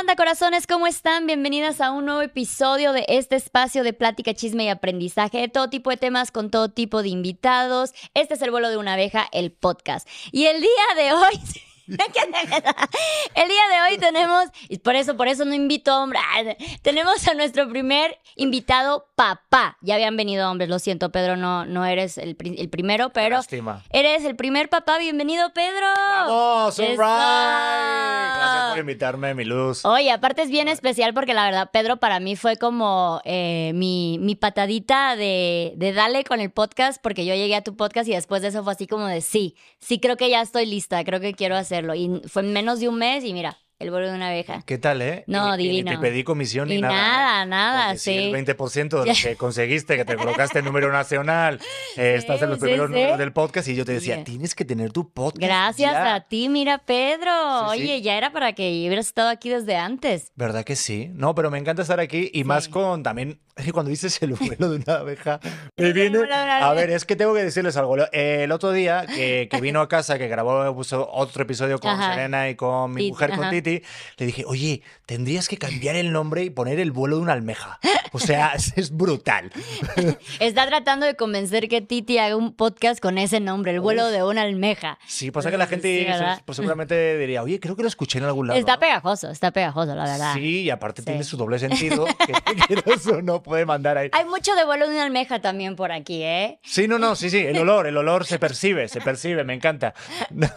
onda, corazones? ¿Cómo están? Bienvenidas a un nuevo episodio de este espacio de plática, chisme y aprendizaje de todo tipo de temas con todo tipo de invitados. Este es el vuelo de una abeja, el podcast. Y el día de hoy... El día de hoy tenemos, y por eso, por eso no invito hombres, tenemos a nuestro primer invitado papá. Ya habían venido hombres, lo siento, Pedro, no, no eres el, el primero, pero Lástima. eres el primer papá. Bienvenido, Pedro. ¡Vamos! ¡All Eso. right! Gracias por invitarme, mi luz. Oye, aparte es bien especial porque la verdad, Pedro, para mí fue como eh, mi, mi patadita de, de dale con el podcast, porque yo llegué a tu podcast y después de eso fue así como de sí, sí creo que ya estoy lista, creo que quiero hacerlo. Y fue en menos de un mes y mira, el vuelo de una abeja. ¿Qué tal, eh? No, Y- y ni te pedí comisión ni Y nada. nada, ¿eh? nada, Porque sí. el 20% de lo que conseguiste, que te colocaste en número nacional, eh, estás en los sí, primeros sí. números del podcast y yo te decía, tienes que tener tu podcast. Gracias ya". a ti, mira, Pedro. Oye, ya era para que hubieras estado aquí desde antes. ¿Verdad que sí? No, pero me encanta estar aquí y más con también es que cuando dices el vuelo de una abeja, me viene. A ver, es que tengo que decirles algo. Eh, El otro día que, que vino a casa, que grabó puso otro episodio con Ajá. Serena y con mi Titi, mujer, con. Titi, le dije, oye, tendrías que cambiar el nombre y poner el vuelo de una almeja. O sea, es, brutal. Está tratando de convencer que Titi haga un podcast con ese nombre, el vuelo de una almeja. Sí, pasa que la gente pues, seguramente diría, oye, creo que lo escuché en algún lado. Está ¿no?". pegajoso, está pegajoso, la verdad. Sí, y aparte Sí. tiene su doble sentido, que quieras o no puede mandar ahí. Hay mucho de vuelo de una almeja también por aquí, ¿eh? Sí, no, no, sí, sí, el olor, el olor se percibe, se percibe, me encanta. No,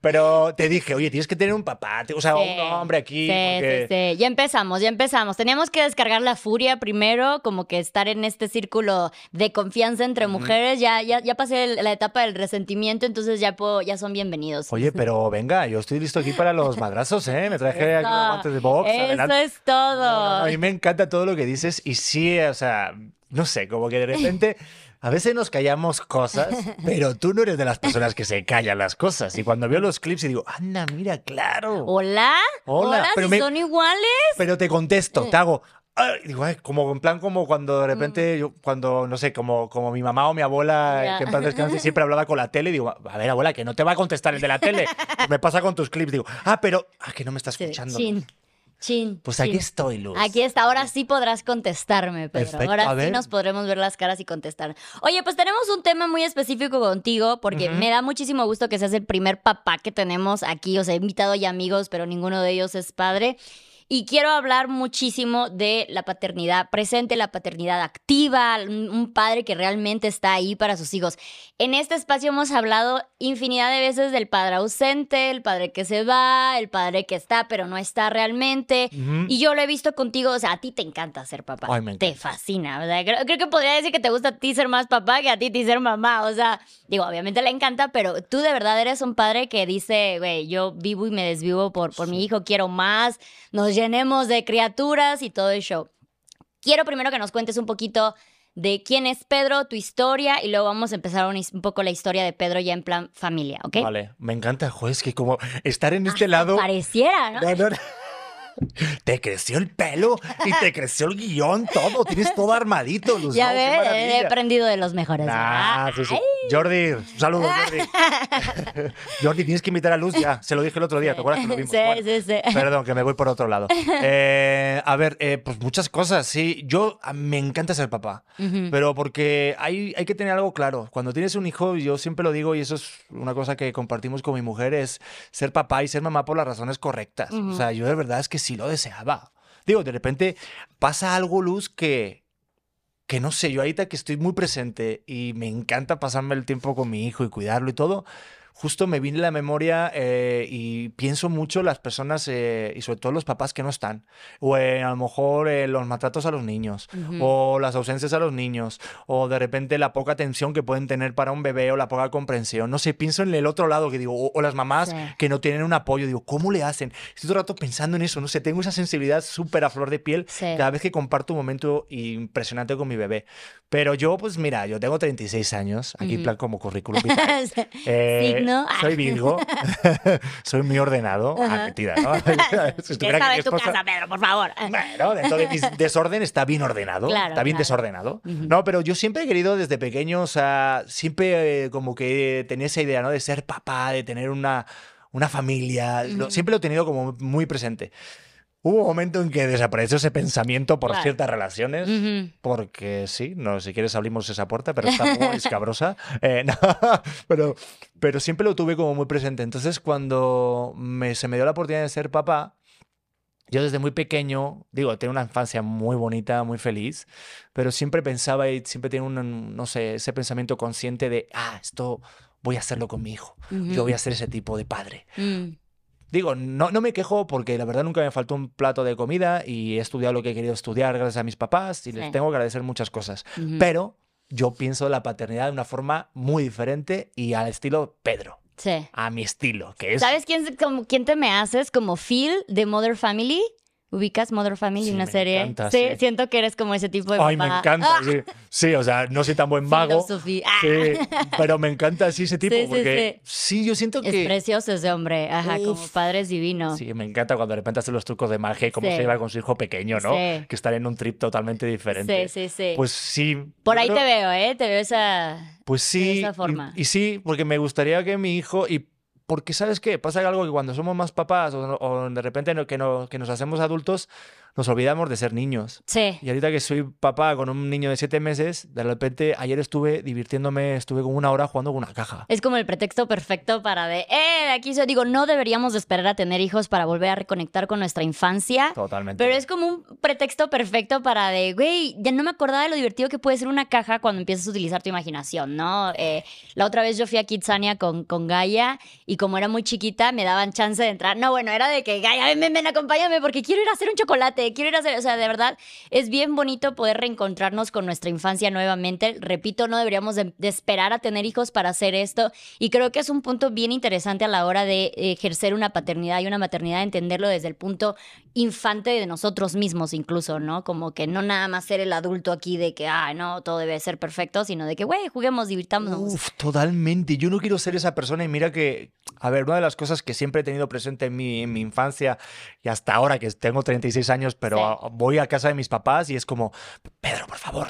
pero te dije, oye, tienes que tener un papá, o sea, Sí. un hombre aquí. Sí, porque- sí, sí. Ya empezamos, ya empezamos. Teníamos que descargar la furia primero, como que estar en este círculo de confianza entre mujeres. Ya, ya, ya pasé la etapa del resentimiento, entonces ya puedo, ya son bienvenidos. Oye, pero venga, yo estoy listo aquí para los madrazos, ¿eh? Me traje aquí Eso, unos guantes de box. Eso adelante. es todo. No, no, a mí me encanta todo lo que dices y sí, o sea, no sé, como que de repente a veces nos callamos cosas, pero tú no eres de las personas que se callan las cosas. Y cuando veo los clips y digo, anda, mira, claro. Hola, Hola, hola, pero si me- son iguales. Pero te contesto, te hago. "Ay", digo, "Ay", como en plan como cuando de Mm. repente yo cuando no sé, como como mi mamá o mi abuela que en paz descanse siempre hablaba con la tele, digo, a ver, abuela, que no te va a contestar el de la tele. Me pasa con tus clips, digo, "Ah, pero ah, que no me estás Sí, escuchando." Chin, chin. Pues aquí estoy, Luz. Aquí está, ahora sí podrás contestarme, Pedro. Perfecto, ahora a sí ver. nos podremos ver las caras y contestar. Oye, pues tenemos un tema muy específico contigo, porque me da muchísimo gusto que seas el primer papá que tenemos aquí. O sea, he invitado ya amigos, pero ninguno de ellos es padre. Y quiero hablar muchísimo de la paternidad presente, la paternidad activa, un padre que realmente está ahí para sus hijos. En este espacio hemos hablado infinidad de veces del padre ausente, el padre que se va, el padre que está pero no está realmente. Ujú. Y yo lo he visto contigo, o sea, a ti te encanta ser papá. Ay, te fascina, creo que podría decir que te gusta a ti ser más papá que a ti, ti ser mamá. O sea, digo, obviamente le encanta, pero tú de verdad eres un padre que dice, güey, yo vivo y me desvivo por, por mi hijo, quiero más, nos llenemos de criaturas y todo el show. Quiero primero que nos cuentes un poquito de quién es Pedro, tu historia, y luego vamos a empezar un, un poco la historia de Pedro ya en plan familia, ¿ok? Vale, me encanta, joder, es que como estar en este lado Pareciera, ¿no? No, no, no. Te creció el pelo y te creció el guion, todo. Tienes todo armadito, Luz. Ya ves, he aprendido de los mejores. Ah, sí, sí. Jordi, un saludo, Jordi. Jordi, tienes que invitar a Luz ya. Se lo dije el otro día, ¿te acuerdas que lo vimos? Sí, Bueno, sí, sí. Perdón, que me voy por otro lado. Eh, a ver, eh, pues muchas cosas, sí. Yo me encanta ser papá, pero porque hay, hay que tener algo claro. Cuando tienes un hijo, yo siempre lo digo y eso es una cosa que compartimos con mi mujer, es ser papá y ser mamá por las razones correctas. O sea, yo de verdad es que sí lo deseaba. Digo, de repente pasa algo, Luz, que, que no sé, yo ahorita que estoy muy presente y me encanta pasarme el tiempo con mi hijo y cuidarlo y todo, justo me viene la memoria eh, y pienso mucho las personas eh, y sobre todo los papás que no están. O eh, a lo mejor eh, los maltratos a los niños, o las ausencias a los niños, o de repente la poca atención que pueden tener para un bebé o la poca comprensión. No sé, pienso en el otro lado que digo, o, o las mamás Sí. que no tienen un apoyo, digo, ¿cómo le hacen? Estoy todo el rato pensando en eso, no sé, tengo esa sensibilidad súper a flor de piel Sí. cada vez que comparto un momento impresionante con mi bebé. Pero yo, pues mira, yo tengo 36 años, aquí Ujú. plan como currículum vitae. Signo. Soy Virgo, soy muy ordenado. Ah, Ajá. mentira, ¿no? Si ¿Qué en tu esposa- casa, Pedro, por favor? bueno, dentro de mi desorden está bien ordenado. Claro, está bien claro. desordenado. Ujú. No, pero yo siempre he querido desde pequeño, o sea, siempre eh, como que tenía esa idea, ¿no? De ser papá, de tener una, una familia. lo- Ujú. siempre lo he tenido como muy presente. Hubo un momento en que desapareció ese pensamiento por Claro. ciertas relaciones, Ujú. porque sí, no, si quieres abrimos esa puerta, pero está muy escabrosa. Eh, no, pero, pero siempre lo tuve como muy presente. Entonces, cuando me, se me dio la oportunidad de ser papá, yo desde muy pequeño, digo, tengo una infancia muy bonita, muy feliz, pero siempre pensaba y siempre tenía un, no sé, ese pensamiento consciente de, ah, esto voy a hacerlo con mi hijo. Ujú. Yo voy a ser ese tipo de padre. Mm. Digo, no, no me quejo porque la verdad nunca me faltó un plato de comida y he estudiado lo que he querido estudiar gracias a mis papás y les tengo que agradecer muchas cosas. Pero yo pienso la paternidad de una forma muy diferente y al estilo Pedro, Sí. a mi estilo, que es... ¿Sabes quién, como, quién te me haces? Como Phil de Mother Family. ¿Ubicas Mother Family, Sí, una serie? encanta, sí, sí. siento que eres como ese tipo de Ay, me encanta. Ah, Sí. Sí, o sea, no soy tan buen mago. Ah. Pero me encanta así ese tipo porque sí, yo siento Es que... precioso ese hombre. Ajá, como Uf. padre es divino. Sí, me encanta cuando de repente hace los trucos de magia y cómo se lleva con su hijo pequeño, ¿no? Que están en un trip totalmente diferente. sí, sí, sí. Pues sí. Por ahí creo- te veo, ¿eh? Te veo esa... Pues sí. esa y- forma. Y, sí, porque me gustaría que mi hijo. Y porque, ¿sabes qué? Pasa algo que cuando somos más papás o, de repente que nos hacemos adultos, nos olvidamos de ser niños. Sí. Y ahorita que soy papá con un niño de siete meses, de repente ayer estuve divirtiéndome, estuve como una hora jugando con una caja. Es como el pretexto perfecto para de, eh, de aquí soy. Digo, no deberíamos de esperar a tener hijos para volver a reconectar con nuestra infancia. Totalmente. Pero es como un pretexto perfecto para de, güey, ya no me acordaba de lo divertido que puede ser una caja cuando empiezas a utilizar tu imaginación, ¿no? Eh, la otra vez yo fui a Kitsania con, con Gaia y como era muy chiquita me daban chance de entrar. No, bueno, era de que, Gaia, ven, ven, ven, acompáñame porque quiero ir a hacer un chocolate, quiero ir a hacer, o sea, de verdad, es bien bonito poder reencontrarnos con nuestra infancia nuevamente. Repito, no deberíamos de, esperar a tener hijos para hacer esto y creo que es un punto bien interesante a la hora de ejercer una paternidad y una maternidad, entenderlo desde el punto infante de nosotros mismos incluso, ¿no? Como que no nada más ser el adulto aquí de que, ah, no, todo debe ser perfecto, sino de que, güey, juguemos, divirtámonos. Uf, totalmente. Yo no quiero ser esa persona y mira que, a ver, una de las cosas que siempre he tenido presente en mi, en mi infancia y hasta ahora que tengo 36 años, pero Sí. a- voy a casa de mis papás y es como, Pedro, por favor.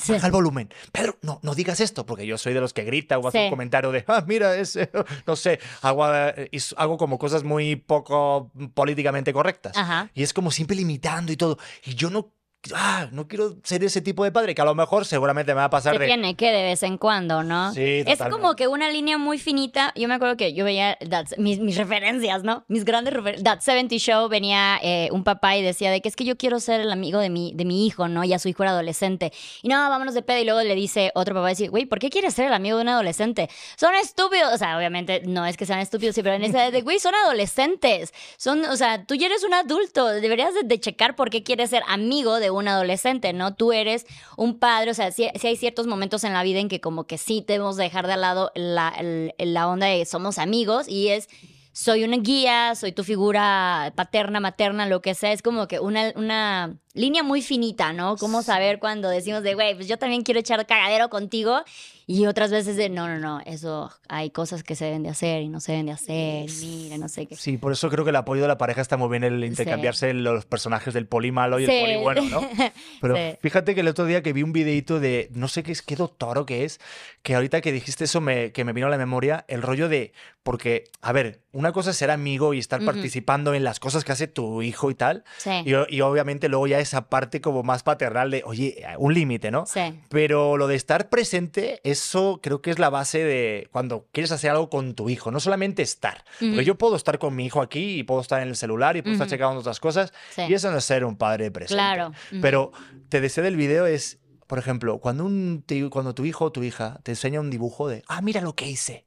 Sí. Baja el volumen. Pedro, no, no digas esto, porque yo soy de los que grita o hace Sí. un comentario de, ah, mira, es, eh", no sé, hago, eh, hago como cosas muy poco políticamente correctas. Ajá. Y es como siempre limitando y todo. Y yo no, ah, no quiero ser ese tipo de padre, que a lo mejor seguramente me va a pasar Se de... tiene que de vez en cuando, ¿no? Sí, es totalmente. como que una línea muy finita. Yo me acuerdo que yo veía That- mis, mis referencias, ¿no? Mis grandes referencias. That 70 Show venía eh, un papá y decía de que es que yo quiero ser el amigo de mi, de mi hijo, ¿no? Ya su hijo era adolescente. Y no, vámonos de pedo. Y luego le dice otro papá, dice, güey, ¿por qué quieres ser el amigo de un adolescente? Son estúpidos. O sea, obviamente no es que sean estúpidos, sí, pero en esa edad de, güey, son adolescentes. Son, o sea, tú ya eres un adulto. Deberías de, de checar por qué quieres ser amigo de un adolescente, ¿no? Tú eres un padre, o sea, sí, hay ciertos momentos en la vida en que como que sí debemos dejar de lado la, la onda de somos amigos y es soy una guía, soy tu figura paterna, materna, lo que sea, es como que una, una línea muy finita, ¿no? Cómo saber cuando decimos de, güey, pues yo también quiero echar cagadero contigo y otras veces de, no, no, no, eso hay cosas que se deben de hacer y no se deben de hacer, mira, no sé qué. Sí, por eso creo que el apoyo de la pareja está muy bien el intercambiarse los personajes del poli malo y Sí. el poli bueno, ¿no? Pero Sí. fíjate que el otro día que vi un videito de, no sé qué es, qué doctor o qué es, que ahorita que dijiste eso me, que me vino a la memoria, el rollo de, porque, a ver, una cosa es ser amigo y estar Ujú. participando en las cosas que hace tu hijo y tal, Sí, y, y obviamente luego ya esa parte como más paternal de, oye, un límite, ¿no? sí. Pero lo de estar presente, eso creo que es la base de cuando quieres hacer algo con tu hijo, no solamente estar. Ujú. Porque yo puedo estar con mi hijo aquí y puedo estar en el celular y puedo estar Ujú. checando otras cosas Sí. y eso no es ser un padre presente. Claro. Ujú. Pero te deseo del video es, por ejemplo, cuando, un, ti- cuando tu hijo o tu hija te enseña un dibujo de, ah, mira lo que hice.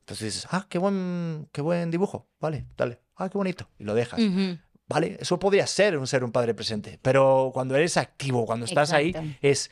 Entonces dices, ah, qué buen, qué buen dibujo. Vale, dale. Ah, qué bonito. Y lo dejas. Vale, eso podría ser un ser un padre presente. Pero cuando eres activo, cuando estás ahí, es,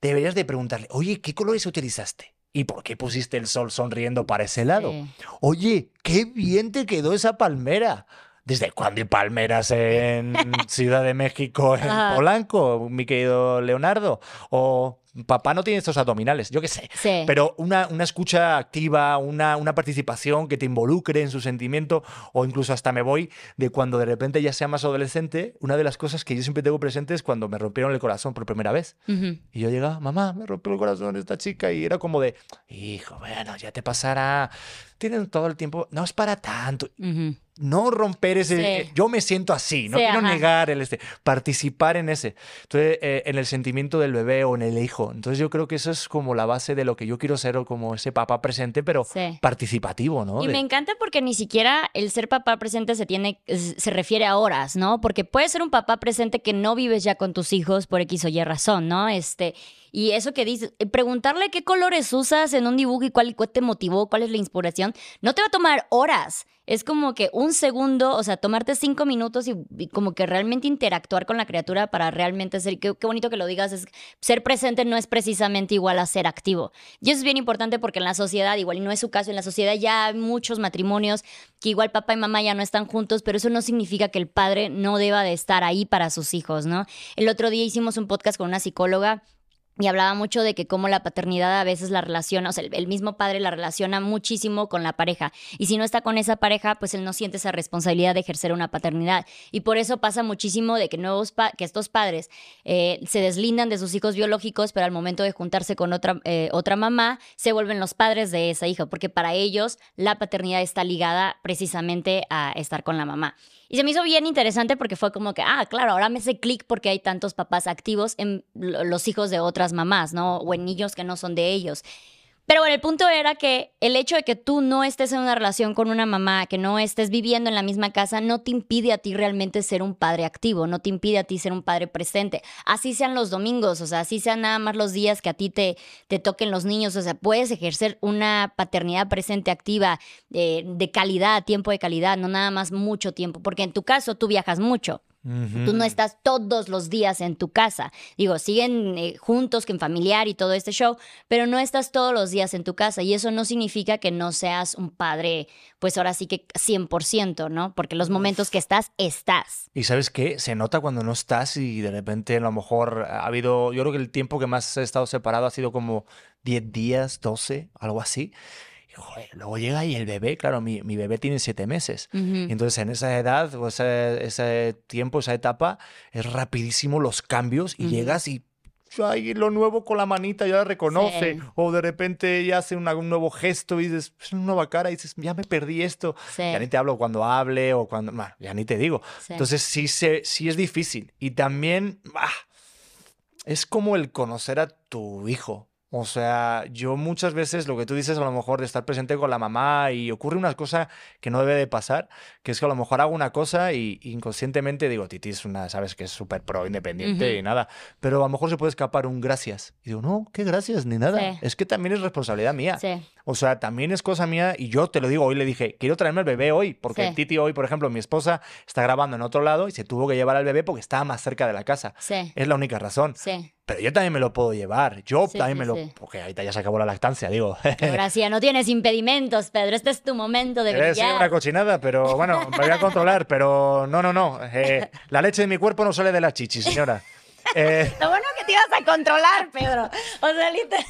deberías de preguntarle, oye, ¿qué colores utilizaste? ¿Y por qué pusiste el sol sonriendo para ese lado? Sí. Oye, qué bien te quedó esa palmera. ¿Desde cuándo hay palmeras en Ciudad de México, en Ajá. Polanco, mi querido Leonardo? O papá no tiene estos abdominales, yo qué sé. Sí. Pero una, una escucha activa, una, una participación que te involucre en su sentimiento, o incluso hasta me voy de cuando de repente ya sea más adolescente, una de las cosas que yo siempre tengo presente es cuando me rompieron el corazón por primera vez. Ujú. Y yo llegaba, mamá, me rompió el corazón esta chica. Y era como de, hijo, bueno, ya te pasará. Tienen todo el tiempo, no es para tanto. Ujú. No romper ese, Sí. eh, yo me siento así, no Sí, quiero ajá. negar el este, participar en ese, entonces, eh, en el sentimiento del bebé o en el hijo. Entonces yo creo que eso es como la base de lo que yo quiero ser o como ese papá presente, pero Sí. participativo, ¿no? Y De- me encanta porque ni siquiera el ser papá presente se tiene, se refiere a horas, ¿no? Porque puede ser un papá presente que no vives ya con tus hijos por X o Y razón, ¿no? Este, y eso que dices, eh, preguntarle qué colores usas en un dibujo y cuál, cuál te motivó, cuál es la inspiración, no te va a tomar horas. Es como que un segundo, o sea, tomarte cinco minutos y, y como que realmente interactuar con la criatura para realmente ser, qué, qué bonito que lo digas, es ser presente no es precisamente igual a ser activo. Y eso es bien importante porque en la sociedad, igual y no es su caso, en la sociedad ya hay muchos matrimonios que igual papá y mamá ya no están juntos, pero eso no significa que el padre no deba de estar ahí para sus hijos, ¿no? El otro día hicimos un podcast con una psicóloga y hablaba mucho de que cómo la paternidad a veces la relaciona, o sea, el, mismo padre la relaciona muchísimo con la pareja. Y si no está con esa pareja, pues él no siente esa responsabilidad de ejercer una paternidad. Y por eso pasa muchísimo de que, nuevos que estos padres eh, se deslindan de sus hijos biológicos, pero al momento de juntarse con otra, eh, otra mamá, se vuelven los padres de esa hija, porque para ellos la paternidad está ligada precisamente a estar con la mamá. Y se me hizo bien interesante porque fue como que, ah, claro, ahora me hace clic porque hay tantos papás activos en lo- los hijos de otras mamás, ¿no? O en niños que no son de ellos. Pero bueno, el punto era que el hecho de que tú no estés en una relación con una mamá, que no estés viviendo en la misma casa, no te impide a ti realmente ser un padre activo, no te impide a ti ser un padre presente. Así sean los domingos, o sea, así sean nada más los días que a ti te, te toquen los niños, o sea, puedes ejercer una paternidad presente activa eh, de calidad, tiempo de calidad, no nada más mucho tiempo, porque en tu caso tú viajas mucho. Tú no estás todos los días en tu casa. Digo, siguen eh, juntos, que en familiar y todo este show, pero no estás todos los días en tu casa. Y eso no significa que no seas un padre, pues ahora sí que 100%, ¿no? Porque los momentos que estás, estás. Y sabes qué, se nota cuando no estás y de repente a lo mejor ha habido, yo creo que el tiempo que más he estado separado ha sido como 10 días, 12, algo así. Joder, luego llega y el bebé, claro, mi, mi bebé tiene 7 meses. Y entonces en esa edad o ese, ese tiempo, esa etapa, es rapidísimo los cambios y Ujú. llegas y ay, lo nuevo con la manita ya la reconoce. Sí. O de repente ya hace una- un nuevo gesto y dices, es una nueva cara y dices, ya me perdí esto. Sí. Ya ni te hablo cuando hable o cuando, bueno, ya ni te digo. Sí. Entonces sí, se, sí es difícil. Y también ah, es como el conocer a tu hijo. O sea, yo muchas veces lo que tú dices a lo mejor de estar presente con la mamá y ocurre una cosa que no debe de pasar, que es que a lo mejor hago una cosa y inconscientemente digo, Titi es una, sabes que es súper pro, independiente y nada, pero a lo mejor se puede escapar un gracias. Y digo, no, qué gracias, ni nada. Sí. Es que también es responsabilidad mía. Sí. O sea, también es cosa mía y yo te lo digo, hoy le dije, quiero traerme el bebé hoy, porque Sí. Titi hoy, por ejemplo, mi esposa está grabando en otro lado y se tuvo que llevar al bebé porque estaba más cerca de la casa. Es la única razón. Sí. Pero yo también me lo puedo llevar. Yo Sí, también sí, me lo... sí. Porque ahorita ya se acabó la lactancia, digo. Sí, ya no tienes impedimentos, Pedro. Este es tu momento de brillar. una cochinada, pero bueno, me voy a controlar. Pero no, no, no. eh, la leche de mi cuerpo no sale de la chichi, señora. Eh, Lo bueno que te ibas a controlar, Pedro. O sea, literal.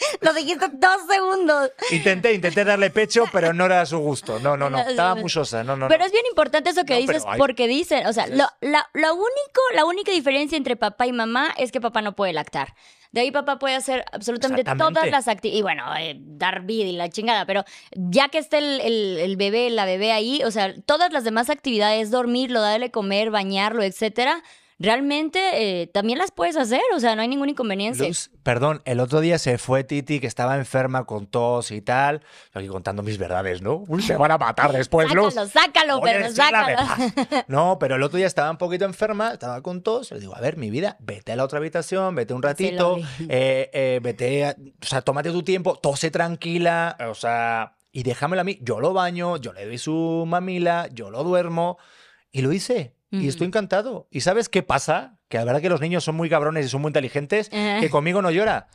Lo dijiste dos segundos. intenté, intenté darle pecho, pero no era a su gusto. No, no, no. Estaba muy sosa. No, no, Pero no. es bien importante eso que No, dices hay- porque dicen, o sea, lo, la, lo único, la única diferencia entre papá y mamá es que papá no puede lactar. De ahí papá puede hacer absolutamente todas las actividades, y bueno, eh, dar vida y la chingada, pero ya que esté el, el- el bebé, la bebé ahí, o sea, todas las demás actividades, dormirlo, darle comer, bañarlo, etcétera, realmente eh, también las puedes hacer, o sea, no hay ninguna inconveniencia. Luz, perdón, el otro día se fue Titi, que estaba enferma con tos y tal. Aquí contando mis verdades, ¿no? Uy, se van a matar después, Luz. sácalo, sácalo, Oye, Pedro, sí, la sácalo. No, pero el otro día estaba un poquito enferma, estaba con tos. Le digo, a ver, mi vida, vete a la otra habitación, vete un ratito, eh, eh, vete, a- o sea, tómate tu tiempo, tose tranquila, o sea, y déjamelo a mí. Yo lo baño, yo le doy su mamila, yo lo duermo, y lo hice. Y estoy encantado. ¿Y sabes qué pasa? Que la verdad que los niños son muy cabrones y son muy inteligentes, que conmigo no llora.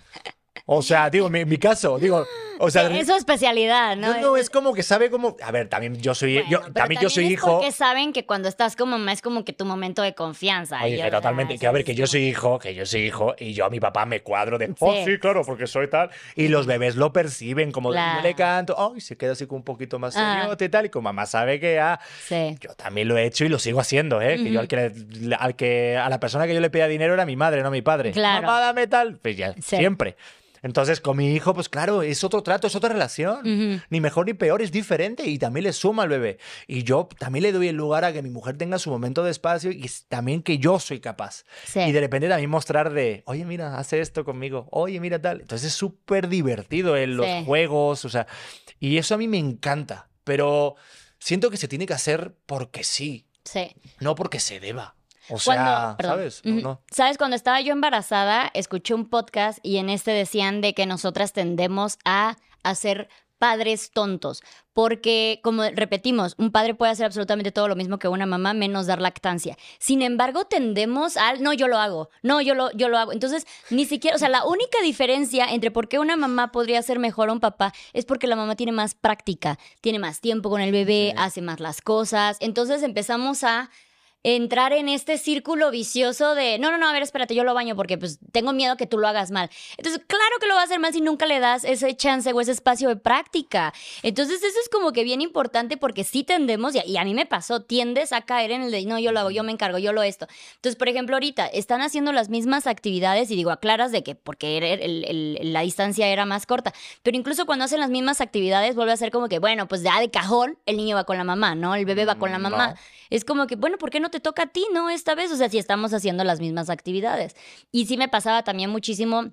O sea, digo, mi, mi caso, digo, o sea, es su especialidad, ¿no? no, no, es como que sabe como, a ver, también yo soy, Bueno, yo, pero también yo soy es hijo. Porque saben que cuando estás como mamá es como que tu momento de confianza. Oye, que totalmente, que a ver, que yo soy hijo, que yo soy hijo, y yo a mi papá me cuadro de, oh, Sí. sí, claro, porque soy tal. Y los bebés lo perciben, como Claro. yo le canto, ay, se queda así como un poquito más Ah. seriote y tal, y como mamá sabe que ah, Sí. yo también lo he hecho y lo sigo haciendo, ¿eh? Que yo al que, al que, a la persona que yo le pedía dinero era mi madre, no mi padre. Claro. Mamá, dame tal, pues ya, Sí. siempre. Entonces, con mi hijo, pues claro, es otro trato, es otra relación. Ni mejor ni peor, es diferente y también le suma al bebé. Y yo también le doy el lugar a que mi mujer tenga su momento de espacio y también que yo soy capaz. Y de repente también mostrar de, oye, mira, hace esto conmigo, oye, mira tal. Entonces es súper divertido en los juegos, o sea, y eso a mí me encanta, pero siento que se tiene que hacer porque sí. Sí. No porque se deba. O sea, ¿sabes? ¿Sabes? Cuando estaba yo embarazada, escuché un podcast y en este decían de que nosotras tendemos a hacer padres tontos, porque como repetimos, un padre puede hacer absolutamente todo lo mismo que una mamá menos dar lactancia. Sin embargo, tendemos al no, yo lo hago, no, yo lo yo lo hago. Entonces, ni siquiera, o sea, la única diferencia entre por qué una mamá podría ser mejor a un papá es porque la mamá tiene más práctica, tiene más tiempo con el bebé, hace más las cosas. Entonces, empezamos a entrar en este círculo vicioso de, no, no, no, a ver, espérate, yo lo baño porque pues tengo miedo que tú lo hagas mal. Entonces, claro que lo va a hacer mal si nunca le das ese chance o ese espacio de práctica. Entonces, eso es como que bien importante porque sí tendemos, y a, mí me pasó, tiendes a caer en el de, no, yo lo hago, yo me encargo, yo lo esto. Entonces, por ejemplo, ahorita están haciendo las mismas actividades y digo, aclaras de que porque la distancia era más corta, pero incluso cuando hacen las mismas actividades vuelve a ser como que, bueno, pues ya de cajón el niño va con la mamá, ¿no? El bebé va con la mm, mamá. Es como que, bueno, ¿por qué no te toca a ti, no? Esta vez, o sea, si estamos haciendo las mismas actividades. Y sí me pasaba también muchísimo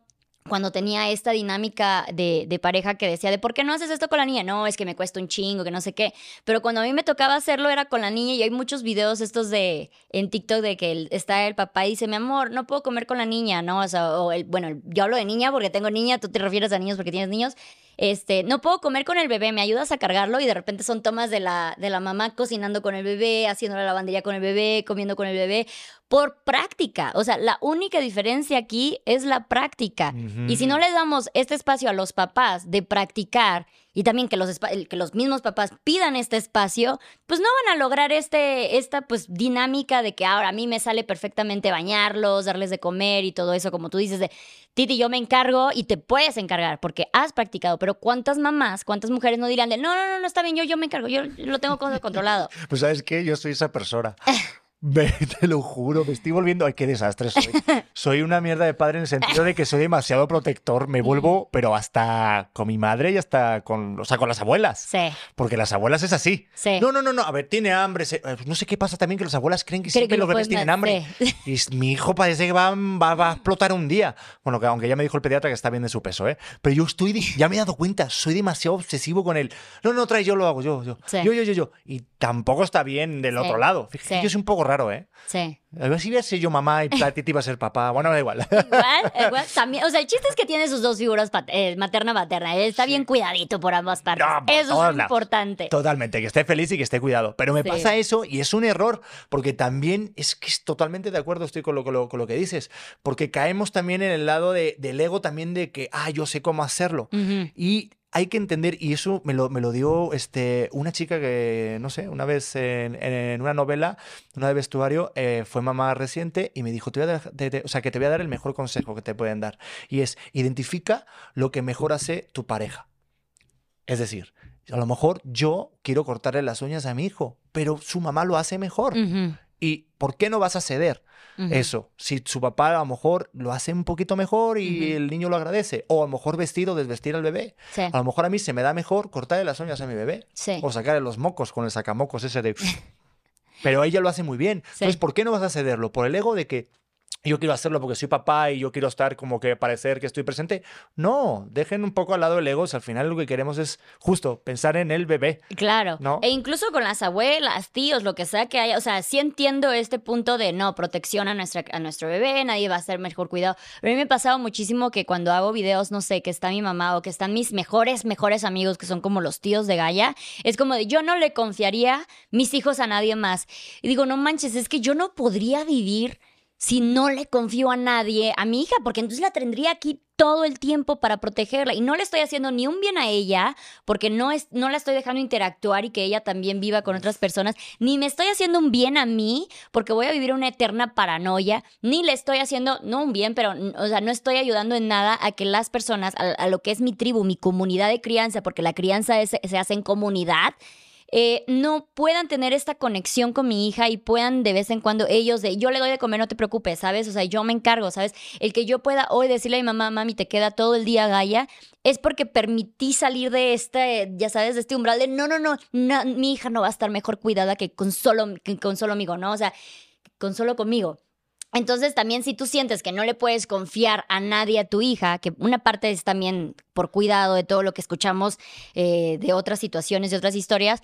cuando tenía esta dinámica de, de, pareja que decía de ¿por qué no haces esto con la niña? No, es que me cuesta un chingo, que no sé qué. Pero cuando a mí me tocaba hacerlo era con la niña y hay muchos videos estos de en TikTok de que está el papá y dice, mi amor, no puedo comer con la niña, ¿no? O sea, o el, bueno, yo hablo de niña porque tengo niña, tú te refieres a niños porque tienes niños este, no puedo comer con el bebé, me ayudas a cargarlo y de repente son tomas de la, de la mamá cocinando con el bebé, haciendo la lavandería con el bebé, comiendo con el bebé, por práctica. O sea, la única diferencia aquí es la práctica. Y si no le damos este espacio a los papás de practicar y también que los, que los mismos papás pidan este espacio, pues no van a lograr este, esta pues dinámica de que ahora a mí me sale perfectamente bañarlos, darles de comer y todo eso, como tú dices, de Titi, yo me encargo y te puedes encargar porque has practicado, pero ¿cuántas mamás, cuántas mujeres no dirán de no, no, no, no está bien, yo, yo me encargo, yo lo tengo controlado? pues sabes qué, yo soy esa persona. te lo juro, me estoy volviendo. Ay, qué desastre soy. Soy una mierda de padre en el sentido de que soy demasiado protector. Me vuelvo, pero hasta con mi madre y hasta con, o sea, con las abuelas. Sí. Porque las abuelas es así. Sí. No, no, no, no. A ver, tiene hambre. Eh, no sé qué pasa también que las abuelas creen que siempre los bebés tienen hambre. Y mi hijo parece que va, va, a explotar un día. Bueno, que aunque ya me dijo el pediatra que está bien de su peso, ¿eh? Pero yo estoy, ya me he dado cuenta, soy demasiado obsesivo con él. No, no, trae, yo lo hago, yo, yo. Yo, yo, yo, yo. Y tampoco está bien del otro lado. Fíjate, yo soy un poco raro, ¿eh? Sí. A ver si iba a ser yo mamá y Tati iba a ser papá. Bueno, da igual. Igual, igual. También, o sea, el chiste es que tiene sus dos figuras eh, materna-materna. Está bien cuidadito por ambas partes. eso es importante. Totalmente, que esté feliz y que esté cuidado. Pero me pasa eso y es un error porque también es que es totalmente de acuerdo estoy con lo, con lo, que dices. Porque caemos también en el lado de, del ego también de que, ah, yo sé cómo hacerlo. Y hay que entender, y eso me lo, me lo dio este, una chica que, no sé, una vez en, una novela, una de vestuario, eh, fue mamá reciente y me dijo, te voy a dar, o sea, que te voy a dar el mejor consejo que te pueden dar. Y es, identifica lo que mejor hace tu pareja. Es decir, a lo mejor yo quiero cortarle las uñas a mi hijo, pero su mamá lo hace mejor. ¿Y por qué no vas a ceder? Eso, si su papá a lo mejor lo hace un poquito mejor y el niño lo agradece, o a lo mejor vestir o desvestir al bebé, a lo mejor a mí se me da mejor cortarle las uñas a mi bebé, o sacarle los mocos con el sacamocos ese de... Pero ella lo hace muy bien. Entonces, ¿por qué no vas a cederlo? Por el ego de que yo quiero hacerlo porque soy papá y yo quiero estar como que parecer que estoy presente. No, dejen un poco al lado el ego. al final lo que queremos es justo pensar en el bebé. Claro. ¿no? E incluso con las abuelas, tíos, lo que sea que haya. O sea, sí entiendo este punto de no, protección a, nuestra, a nuestro bebé, nadie va a ser mejor cuidado. Pero a mí me ha pasado muchísimo que cuando hago videos, no sé, que está mi mamá o que están mis mejores, mejores amigos, que son como los tíos de Gaia, es como de yo no le confiaría mis hijos a nadie más. Y digo, no manches, es que yo no podría vivir si no le confío a nadie, a mi hija, porque entonces la tendría aquí todo el tiempo para protegerla. Y no le estoy haciendo ni un bien a ella porque no, es, no la estoy dejando interactuar y que ella también viva con otras personas, ni me estoy haciendo un bien a mí porque voy a vivir una eterna paranoia, ni le estoy haciendo, no un bien, pero, o sea, no estoy ayudando en nada a que las personas, a, lo que es mi tribu, mi comunidad de crianza, porque la crianza se hace en comunidad, eh, no puedan tener esta conexión con mi hija y puedan de vez en cuando ellos de yo le doy de comer, no te preocupes, ¿sabes? O sea, yo me encargo, ¿sabes? El que yo pueda hoy decirle a mi mamá, mami, te queda todo el día Gaia, es porque permití salir de este, ya sabes, de este umbral de no, no, no, no mi hija no va a estar mejor cuidada que con solo, que con solo amigo, ¿no? O sea, con solo conmigo. Entonces también si tú sientes que no le puedes confiar a nadie a tu hija, que una parte es también por cuidado de todo lo que escuchamos eh, de otras situaciones, de otras historias,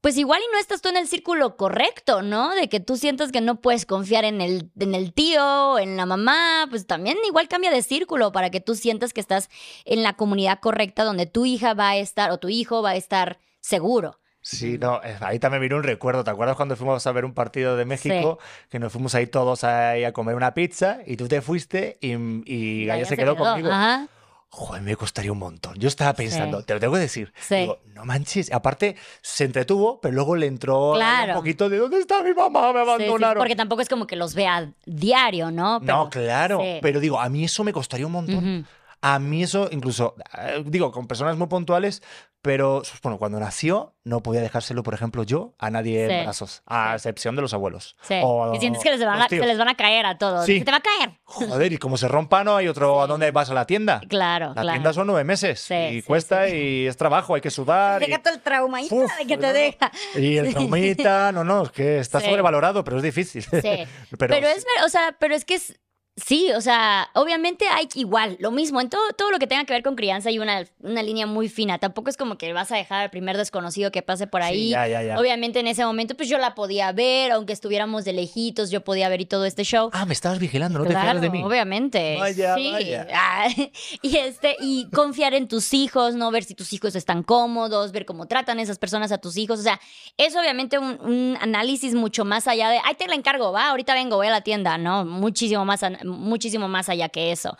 pues igual y no estás tú en el círculo correcto, ¿no? De que tú sientas que no puedes confiar en el, en el tío, en la mamá, pues también igual cambia de círculo para que tú sientas que estás en la comunidad correcta donde tu hija va a estar o tu hijo va a estar seguro. Sí, no, ahí también vino un recuerdo. ¿Te acuerdas cuando fuimos a ver un partido de México? Que nos fuimos ahí todos a, a comer una pizza y tú te fuiste y, y Gaia se, quedó, conmigo. Joder, me costaría un montón. Yo estaba pensando, te lo tengo que decir. Digo, no manches. Aparte, se entretuvo, pero luego le entró un poquito de ¿dónde está mi mamá? Me abandonaron. porque tampoco es como que los vea diario, ¿no? no, claro. Pero digo, a mí eso me costaría un montón. A mí eso, incluso, eh, digo, con personas muy puntuales, pero bueno, cuando nació no podía dejárselo, por ejemplo, yo a nadie en brazos, a excepción de los abuelos. Sí. y sientes que les van a, se les van a caer a todos. Sí. te va a caer. Joder, y como se rompa, no hay otro a dónde vas a la tienda. Claro, la tienda son nueve meses y cuesta y es trabajo, hay que sudar. Deja todo el traumita de que te deja. Y el traumita, no, no, es que está sobrevalorado, pero es difícil. Sí. pero, pero es, o sea, pero es que es Sí, o sea, obviamente hay igual, lo mismo, en todo, todo lo que tenga que ver con crianza hay una, una línea muy fina. Tampoco es como que vas a dejar al primer desconocido que pase por ahí. ya, ya, ya. Obviamente en ese momento, pues yo la podía ver, aunque estuviéramos de lejitos, yo podía ver y todo este show. Ah, me estabas vigilando, no te fijas de mí. Obviamente. Vaya, sí. vaya. Ah, y este, y confiar en tus hijos, no ver si tus hijos están cómodos, ver cómo tratan esas personas a tus hijos. O sea, es obviamente un, un análisis mucho más allá de, ay, te la encargo, va, ahorita vengo, voy a la tienda, ¿no? Muchísimo más muchísimo más allá que eso.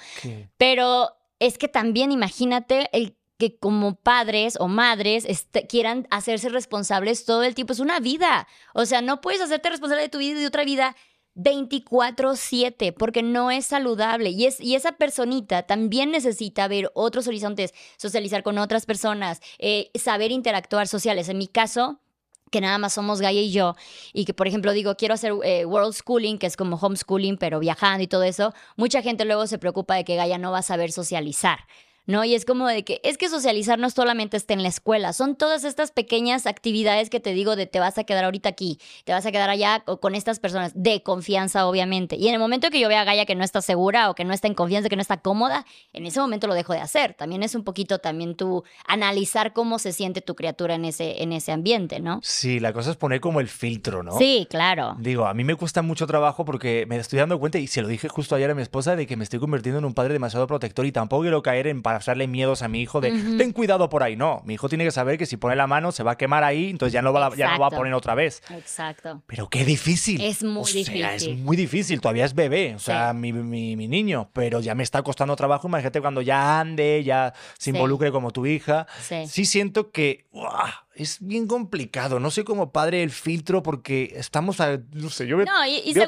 Pero es que también imagínate el que como padres o madres este, quieran hacerse responsables todo el tiempo. Es una vida. O sea, no puedes hacerte responsable de tu vida y de otra vida 24/7 porque no es saludable y, es, y esa personita también necesita ver otros horizontes, socializar con otras personas, eh, saber interactuar sociales. En mi caso, que nada más somos Gaia y yo, y que, por ejemplo, digo, quiero hacer eh, world schooling, que es como homeschooling, pero viajando y todo eso, mucha gente luego se preocupa de que Gaia no va a saber socializar. ¿No? Y es como de que es que socializar no solamente está en la escuela, son todas estas pequeñas actividades que te digo de te vas a quedar ahorita aquí, te vas a quedar allá con estas personas de confianza, obviamente. Y en el momento que yo vea a Gaia que no está segura o que no está en confianza, que no está cómoda, en ese momento lo dejo de hacer. También es un poquito también tú analizar cómo se siente tu criatura en ese, en ese ambiente, ¿no? Sí, la cosa es poner como el filtro, ¿no? Sí, claro. Digo, a mí me cuesta mucho trabajo porque me estoy dando cuenta, y se lo dije justo ayer a mi esposa, de que me estoy convirtiendo en un padre demasiado protector y tampoco quiero caer en pasarle miedos a mi hijo de ten cuidado por ahí. No, mi hijo tiene que saber que si pone la mano se va a quemar ahí, entonces ya no va, ya no va a poner otra vez. Exacto. Pero qué difícil. Es muy difícil. Es muy difícil, todavía es bebé, o sea, mi, mi, mi, niño, pero ya me está costando trabajo. Imagínate cuando ya ande, ya se involucre como tu hija. Sí, siento que es bien complicado. No sé cómo padre el filtro porque estamos a. No sé, yo veo,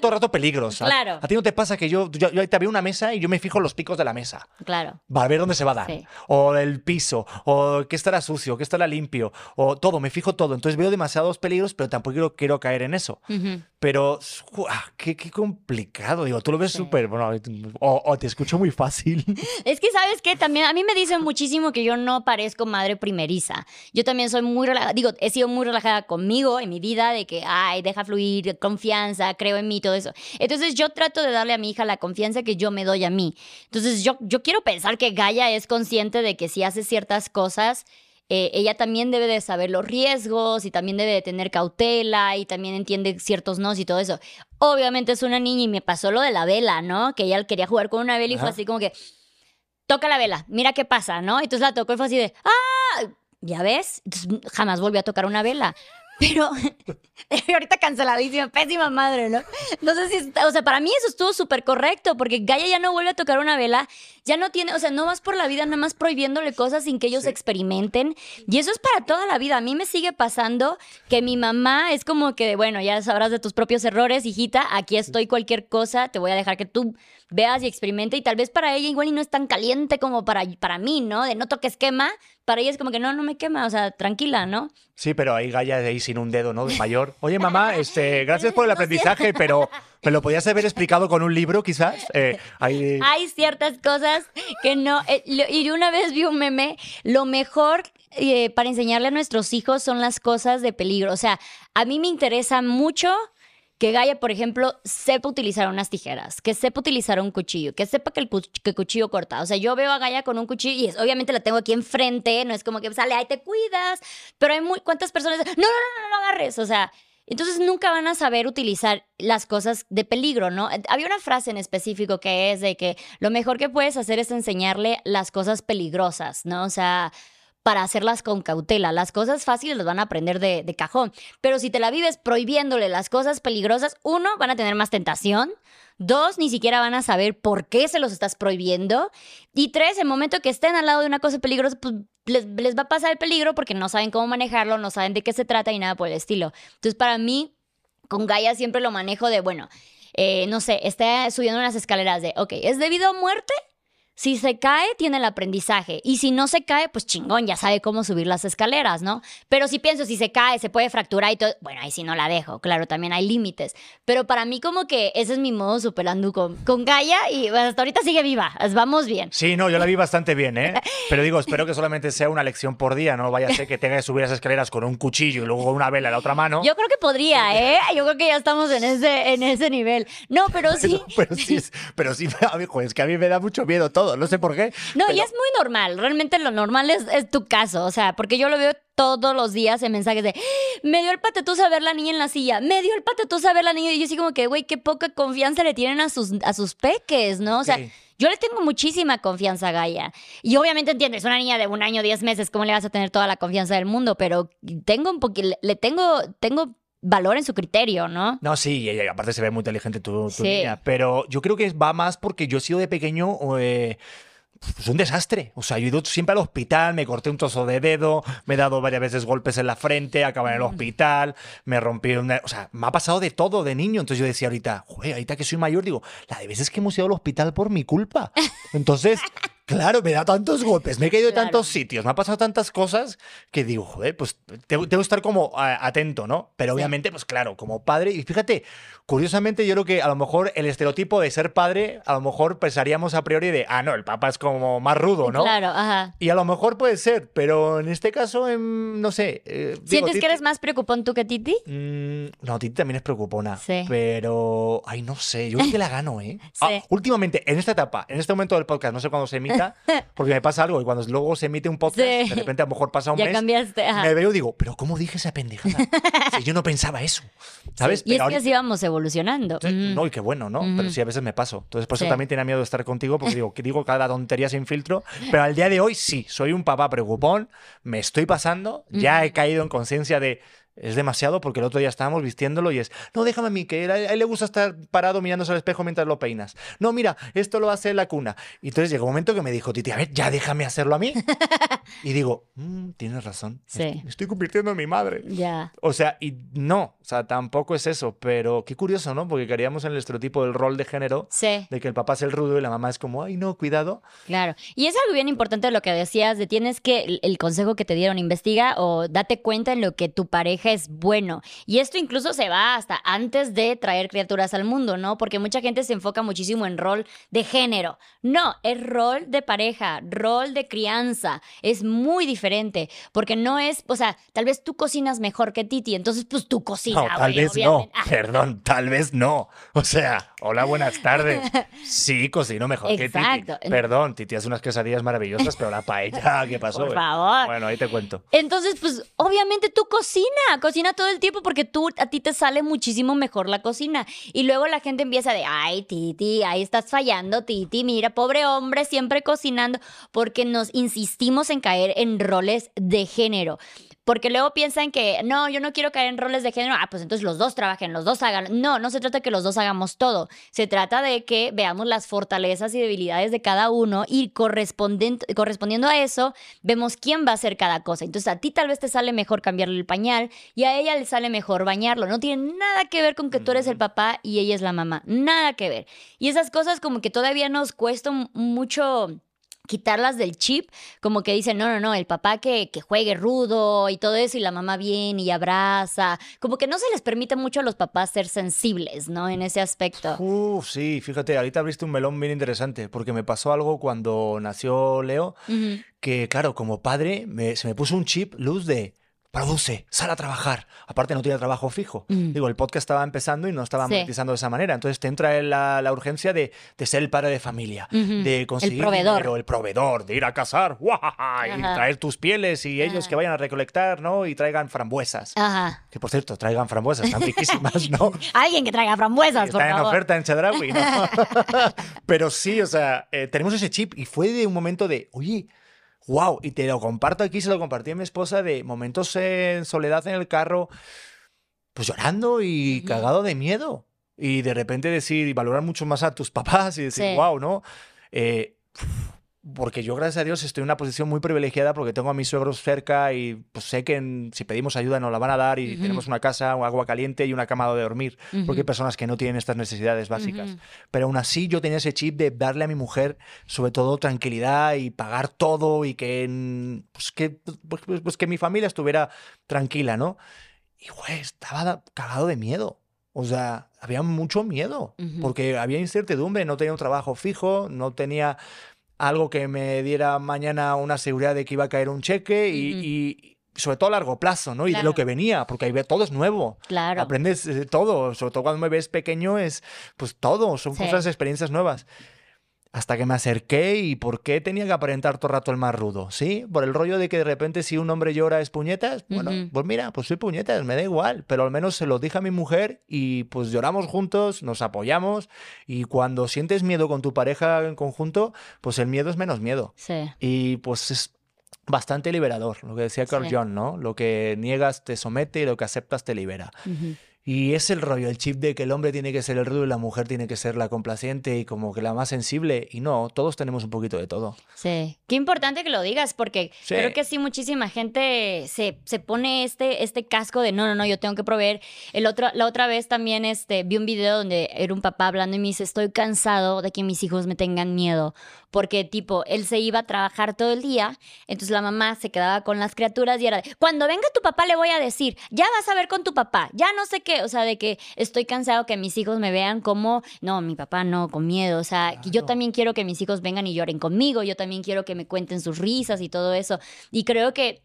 todo el rato peligros. Claro. A, ti no te pasa que yo, yo, yo te veo una mesa y yo me fijo los picos de la mesa. Claro. Va a ver dónde se va a dar. O el piso, o qué estará sucio, qué estará limpio, o todo, me fijo todo. Entonces veo demasiados peligros, pero tampoco quiero, quiero caer en eso. Pero, qué, qué, complicado. Digo, tú lo ves súper. Bueno, o, te escucho muy fácil. Es que, ¿sabes qué? También a mí me dicen muchísimo que yo no parezco madre primeriza. Yo también soy muy digo, he sido muy relajada conmigo en mi vida, de que, ay, deja fluir, confianza, creo en mí, todo eso. Entonces yo trato de darle a mi hija la confianza que yo me doy a mí. Entonces yo, yo quiero pensar que Gaia es consciente de que si hace ciertas cosas, eh, ella también debe de saber los riesgos y también debe de tener cautela y también entiende ciertos nos y todo eso. Obviamente es una niña y me pasó lo de la vela, ¿no? Que ella quería jugar con una vela y fue así como que, toca la vela, mira qué pasa, ¿no? Entonces la tocó y fue así de, ¡ah! ¿ya ves? Entonces, jamás volvió a tocar una vela. Pero ahorita canceladísima, pésima madre, ¿no? No sé si, o sea, para mí eso estuvo súper correcto, porque Gaia ya no vuelve a tocar una vela, ya no tiene, o sea, no vas por la vida nada más prohibiéndole cosas sin que ellos experimenten. Y eso es para toda la vida. A mí me sigue pasando que mi mamá es como que, bueno, ya sabrás de tus propios errores, hijita, aquí estoy cualquier cosa, te voy a dejar que tú veas y experimente y tal vez para ella igual y no es tan caliente como para, para mí, ¿no? De no toques quema, para ella es como que no, no me quema, o sea, tranquila, ¿no? Sí, pero ahí Gaia de ahí sin un dedo, ¿no? De mayor. Oye, mamá, este, gracias por el aprendizaje, pero ¿me lo podías haber explicado con un libro, quizás? Eh, hay... hay... ciertas cosas que no. Eh, y una vez vi un meme, lo mejor eh, para enseñarle a nuestros hijos son las cosas de peligro. O sea, a mí me interesa mucho que Gaia, por ejemplo, sepa utilizar unas tijeras, que sepa utilizar un cuchillo, que sepa que el cuchillo corta. O sea, yo veo a Gaia con un cuchillo y obviamente la tengo aquí enfrente, no es como que sale, ahí te cuidas, pero hay muy, ¿cuántas personas? No, no, no, no, no agarres, o sea... Entonces nunca van a saber utilizar las cosas de peligro, ¿no? Había una frase en específico que es de que lo mejor que puedes hacer es enseñarle las cosas peligrosas, ¿no? O sea, para hacerlas con cautela. Las cosas fáciles las van a aprender de, cajón. Pero si te la vives prohibiéndole las cosas peligrosas, uno, van a tener más tentación. Dos, ni siquiera van a saber por qué se los estás prohibiendo. Y tres, el momento que estén al lado de una cosa peligrosa, pues les, les va a pasar el peligro porque no saben cómo manejarlo, no saben de qué se trata y nada por el estilo. Entonces, para mí, con Gaia siempre lo manejo de, bueno, eh, no sé, está subiendo unas escaleras de, ok, ¿es debido a muerte? Si se cae, tiene el aprendizaje. Y si no se cae, pues chingón, ya sabe cómo subir las escaleras, ¿no? Pero si pienso, si se cae, se puede fracturar y todo, bueno, ahí sí no la dejo. Claro, también hay límites. Pero para mí como que ese es mi modo superando con, con Gaia y hasta ahorita sigue viva. Vamos bien. Sí, no, yo la vi bastante bien, ¿eh? Pero digo, espero que solamente sea una lección por día, no vaya a ser que tenga que subir las escaleras con un cuchillo y luego con una vela en la otra mano. Yo creo que podría, ¿eh? Yo creo que ya estamos en ese, en ese nivel. No, pero sí. Pero, sí, pero sí, es que a mí me da mucho miedo todo no sé por qué. No, y es muy normal, realmente lo normal es, es, tu caso, o sea, porque yo lo veo todos los días en mensajes de, me dio el patetús a ver la niña en la silla, me dio el patetús a ver la niña, y yo así como que, güey, qué poca confianza le tienen a sus, a sus peques, ¿no? O sea... Yo le tengo muchísima confianza a Gaia. Y obviamente entiendes, una niña de un año, diez meses, ¿cómo le vas a tener toda la confianza del mundo? Pero tengo un poquito, le tengo, tengo valor en su criterio, ¿no? No, sí, y aparte se ve muy inteligente tu, niña. Pero yo creo que va más porque yo he sido de pequeño. Eh, pues un desastre. O sea, yo he ido siempre al hospital, me corté un trozo de dedo, me he dado varias veces golpes en la frente, acabé en el mm. hospital, me rompí una... O sea, me ha pasado de todo de niño. Entonces yo decía ahorita, joder, ahorita que soy mayor, digo, la de veces que hemos ido al hospital por mi culpa. Entonces, Claro, me da tantos golpes, me he caído de tantos sitios, me ha pasado tantas cosas que digo, joder, pues tengo, que estar como atento, ¿no? Pero obviamente, pues claro, como padre, y fíjate, curiosamente yo creo que a lo mejor el estereotipo de ser padre, a lo mejor pensaríamos a priori de, ah, no, el papá es como más rudo, ¿no? Claro, ajá. Y a lo mejor puede ser, pero en este caso, em, no sé. Eh, ¿Sientes que eres más preocupón tú que Titi? Mm, no, Titi también es preocupona. Sí. Pero, ay, no sé, yo creo que la gano, ¿eh? Sí. Ah, últimamente, en esta etapa, en este momento del podcast, no sé cuándo se emite, porque me pasa algo y cuando luego se emite un podcast, de repente a lo mejor pasa un ya mes, cambiaste, me veo y digo, pero ¿cómo dije esa pendejada? si yo no pensaba eso, ¿sabes? y es que así vamos evolucionando. No, y qué bueno, ¿no? Pero sí, a veces me paso. Entonces, por eso también tenía miedo de estar contigo, porque digo, que digo cada tontería sin filtro, pero al día de hoy sí, soy un papá preocupón, me estoy pasando, ya he caído en conciencia de es demasiado porque el otro día estábamos vistiéndolo y es, no, déjame a mí, que a él le gusta estar parado mirándose al espejo mientras lo peinas. No, mira, esto lo hace en la cuna. Y entonces llegó un momento que me dijo, Titi, a ver, ya déjame hacerlo a mí. y digo, mm, tienes razón, me estoy convirtiendo en mi madre. Ya. O sea, y no, o sea, tampoco es eso, pero qué curioso, ¿no? Porque queríamos en el estereotipo del rol de género, de que el papá es el rudo y la mamá es como, ay, no, cuidado. Claro. Y es algo bien importante lo que decías, de tienes que, el consejo que te dieron, investiga o date cuenta en lo que tu pareja es bueno. Y esto incluso se va hasta antes de traer criaturas al mundo, ¿no? Porque mucha gente se enfoca muchísimo en rol de género. No, es rol de pareja, rol de crianza. Es muy diferente, porque no es, o sea, tal vez tú cocinas mejor que Titi, entonces pues tú cocinas. No, tal vez no, perdón, tal vez no. O sea, hola, buenas tardes. Sí, cocino mejor que Titi. Perdón, Titi hace unas quesadillas maravillosas, pero la paella, ¿qué pasó? Por favor. Bueno, ahí te cuento. Entonces, pues obviamente tú cocina, cocina todo el tiempo porque tú, a ti te sale muchísimo mejor la cocina. Y luego la gente empieza de, ay, Titi, ahí estás fallando, Titi, mira, pobre hombre, siempre cocinando, porque nos insistimos en caer en roles de género Porque luego piensan que, no, yo no quiero caer en roles de género, ah, pues entonces los dos trabajen, los dos hagan. No, no se trata de que los dos hagamos todo. Se trata de que veamos las fortalezas y debilidades de cada uno y correspondiendo a eso, vemos quién va a hacer cada cosa. Entonces a ti tal vez te sale mejor cambiarle el pañal y a ella le sale mejor bañarlo. No tiene nada que ver con que tú eres el papá y ella es la mamá. Nada que ver. Y esas cosas como que todavía nos cuesta mucho quitarlas del chip, como que dicen, no, no, no, el papá que, que, juegue rudo y todo eso, y la mamá viene y abraza, como que no se les permite mucho a los papás ser sensibles, ¿no? En ese aspecto. Uf, sí, fíjate, ahorita abriste un melón bien interesante, porque me pasó algo cuando nació Leo, que claro, como padre se me puso un chip luz de produce, sal a trabajar. Aparte no tiene trabajo fijo. Mm. Digo, el podcast estaba empezando y no estaba monetizando de esa manera. Entonces te entra la, la urgencia de, de, ser el padre de familia, de conseguir el proveedor. el proveedor, de ir a cazar y traer tus pieles y ellos que vayan a recolectar, ¿no? Y traigan frambuesas. Ajá. Que por cierto, traigan frambuesas, están riquísimas, ¿no? Alguien que traiga frambuesas, por Está en oferta en Chedraui, ¿no? Pero sí, o sea, eh, tenemos ese chip y fue de un momento de, oye, wow, y te lo comparto aquí, se lo compartí a mi esposa de momentos en soledad en el carro, pues llorando y cagado de miedo. Y de repente decir y valorar mucho más a tus papás y decir, wow, ¿no? Eh, porque yo, gracias a Dios, estoy en una posición muy privilegiada porque tengo a mis suegros cerca y pues sé que si pedimos ayuda nos la van a dar y tenemos una casa, agua caliente y una cama donde dormir, porque hay personas que no tienen estas necesidades básicas. Pero aún así yo tenía ese chip de darle a mi mujer, sobre todo, tranquilidad y pagar todo y que, pues, que, pues, pues, pues que mi familia estuviera tranquila, ¿no? Y, güey, estaba cagado de miedo. O sea, había mucho miedo, porque había incertidumbre, no tenía un trabajo fijo, no tenía algo que me diera mañana una seguridad de que iba a caer un cheque y, sobre todo a largo plazo, ¿no? Y de lo que venía, porque ahí todo es nuevo. Claro. Aprendes todo, sobre todo cuando me ves pequeño es pues todo, son cosas, experiencias nuevas. Hasta que me acerqué y por qué tenía que aparentar todo el rato el más rudo, ¿sí? Por el rollo de que de repente si un hombre llora es puñetas, bueno, pues mira, pues soy puñetas, me da igual, pero al menos se lo dije a mi mujer y pues lloramos juntos, nos apoyamos y cuando sientes miedo con tu pareja en conjunto, pues el miedo es menos miedo. Sí. Y pues es bastante liberador, lo que decía Carl John, ¿no? Lo que niegas te somete y lo que aceptas te libera. Y es el rollo, el chip de que el hombre tiene que ser el rudo y la mujer tiene que ser la complaciente y como que la más sensible. Y no, todos tenemos un poquito de todo. Sí. Qué importante que lo digas, porque creo que sí, muchísima gente se, se, pone este, este casco de no, no, no, yo tengo que proveer. El otro, la otra vez también este, vi un video donde era un papá hablando y me dice, estoy cansado de que mis hijos me tengan miedo. Porque tipo, él se iba a trabajar todo el día, entonces la mamá se quedaba con las criaturas y era, cuando venga tu papá le voy a decir, ya vas a ver con tu papá, ya no sé qué o sea, de que estoy cansado que mis hijos me vean como, no, mi papá no, con miedo, o sea, yo también quiero que mis hijos vengan y lloren conmigo, yo también quiero que me cuenten sus risas y todo eso. Y creo que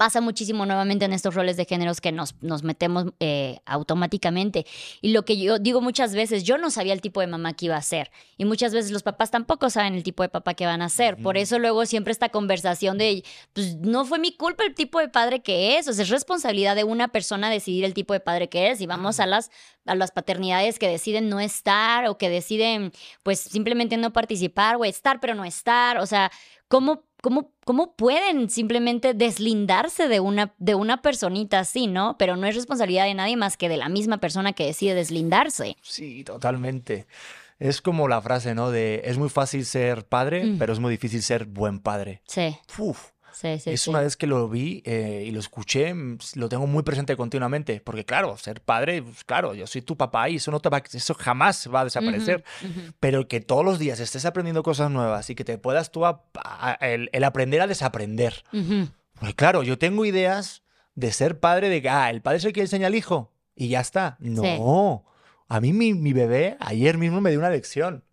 pasa muchísimo nuevamente en estos roles de géneros que nos, nos metemos eh, automáticamente. Y lo que yo digo muchas veces, yo no sabía el tipo de mamá que iba a ser. Y muchas veces los papás tampoco saben el tipo de papá que van a ser. Por eso luego siempre esta conversación de, pues no fue mi culpa el tipo de padre que es. O sea, es responsabilidad de una persona decidir el tipo de padre que es. Y vamos a las, a las paternidades que deciden no estar o que deciden, pues simplemente no participar o estar pero no estar. O sea, ¿cómo ¿Cómo, ¿Cómo, pueden simplemente deslindarse de una, de una personita así, no? Pero no es responsabilidad de nadie más que de la misma persona que decide deslindarse. Sí, totalmente. Es como la frase, ¿no? De es muy fácil ser padre, mm. pero es muy difícil ser buen padre. Sí. Uf, es una vez que lo vi eh, y lo escuché, mm, lo tengo muy presente continuamente, porque claro, ser padre, pues, claro, yo soy tu papá y eso no te va, eso jamás va a desaparecer, pero que todos los días estés aprendiendo cosas nuevas y que te puedas tú el, aprender a desaprender. Pues claro, yo tengo ideas de ser padre de que, ah, el padre es el que enseña al hijo y ya está. No, a mí mi, mi bebé ayer mismo me dio una lección.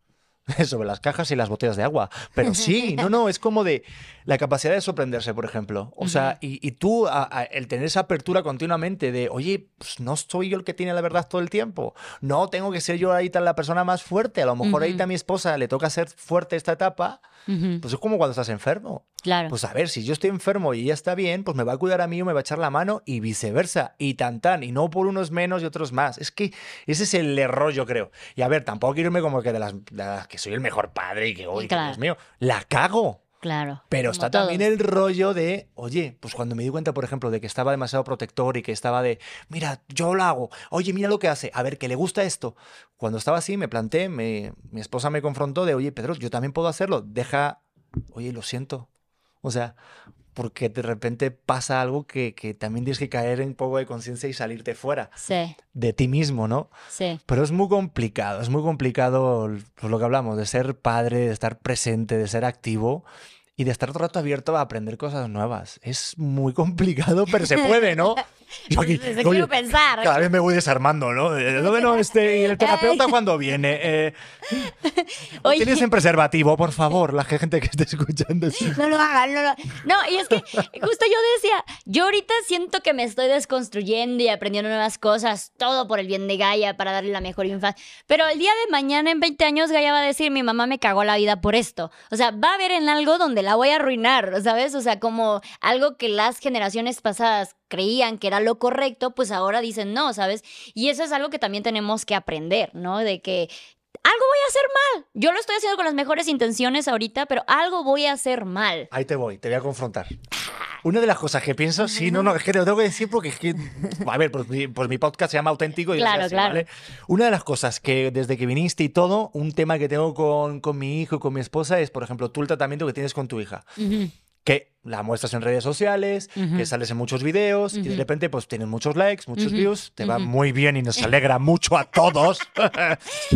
sobre las cajas y las botellas de agua. Pero sí, no, no, es como de la capacidad de sorprenderse, por ejemplo. O sea, y, tú, el tener esa apertura continuamente de, oye, pues no soy yo el que tiene la verdad todo el tiempo. No, tengo que ser yo ahorita la persona más fuerte. A lo mejor ahorita a mi esposa le toca ser fuerte esta etapa. Pues es como cuando estás enfermo. Claro. Pues a ver, si yo estoy enfermo y ella está bien, pues me va a cuidar a mí o me va a echar la mano y viceversa. Y tan tan. Y no por unos menos y otros más. Es que ese es el error, yo creo. Y a ver, tampoco quiero irme como que de las, que soy el mejor padre y que, hoy, Dios mío, la cago. Claro. Pero está también el rollo de, oye, pues cuando me di cuenta, por ejemplo, de que estaba demasiado protector y que estaba de, mira, yo lo hago, oye, mira lo que hace, a ver, que le gusta esto. Cuando estaba así, me planté, me- mi esposa me confrontó de, oye, Pedro, yo también puedo hacerlo, deja, oye, lo siento. O sea, porque de repente pasa algo que, que también tienes que caer en un poco de conciencia y salirte fuera Sí, de ti mismo, ¿no? sí. Pero es muy complicado, es muy complicado pues, lo que hablamos, de ser padre, de estar presente, de ser activo y de estar todo el rato abierto a aprender cosas nuevas. Es muy complicado, pero se puede, ¿no? Yo aquí, Se oye, quiero pensar. cada vez me voy desarmando, ¿no? Bueno, este, ¿y el terapeuta cuando viene? Eh, ¿no Oye. ¿Tienes en preservativo, por favor, la gente que esté escuchando? No lo hagan, no lo No, y es que justo yo decía, yo ahorita siento que me estoy desconstruyendo y aprendiendo nuevas cosas, todo por el bien de Gaia, para darle la mejor infancia. Pero el día de mañana, en 20 años, Gaia va a decir, mi mamá me cagó la vida por esto. O sea, va a haber en algo donde la voy a arruinar, ¿sabes? O sea, como algo que las generaciones pasadas creían que era lo correcto, pues ahora dicen no, ¿sabes? Y eso es algo que también tenemos que aprender, ¿no? De que algo voy a hacer mal. Yo lo estoy haciendo con las mejores intenciones ahorita, pero algo voy a hacer mal. Ahí te voy, te voy a confrontar. Una de las cosas que pienso, sí, no, no, es que te lo tengo que decir porque es que, a ver, pues mi, pues mi podcast se llama Auténtico y Claro, así, claro. ¿vale? Una de las cosas que desde que viniste y todo, un tema que tengo con, con mi hijo y con mi esposa es, por ejemplo, tú el tratamiento que tienes con tu hija. Ujú. Que la muestras en redes sociales, que sales en muchos videos y de repente pues tienes muchos likes, muchos views, te va muy bien y nos alegra mucho a todos.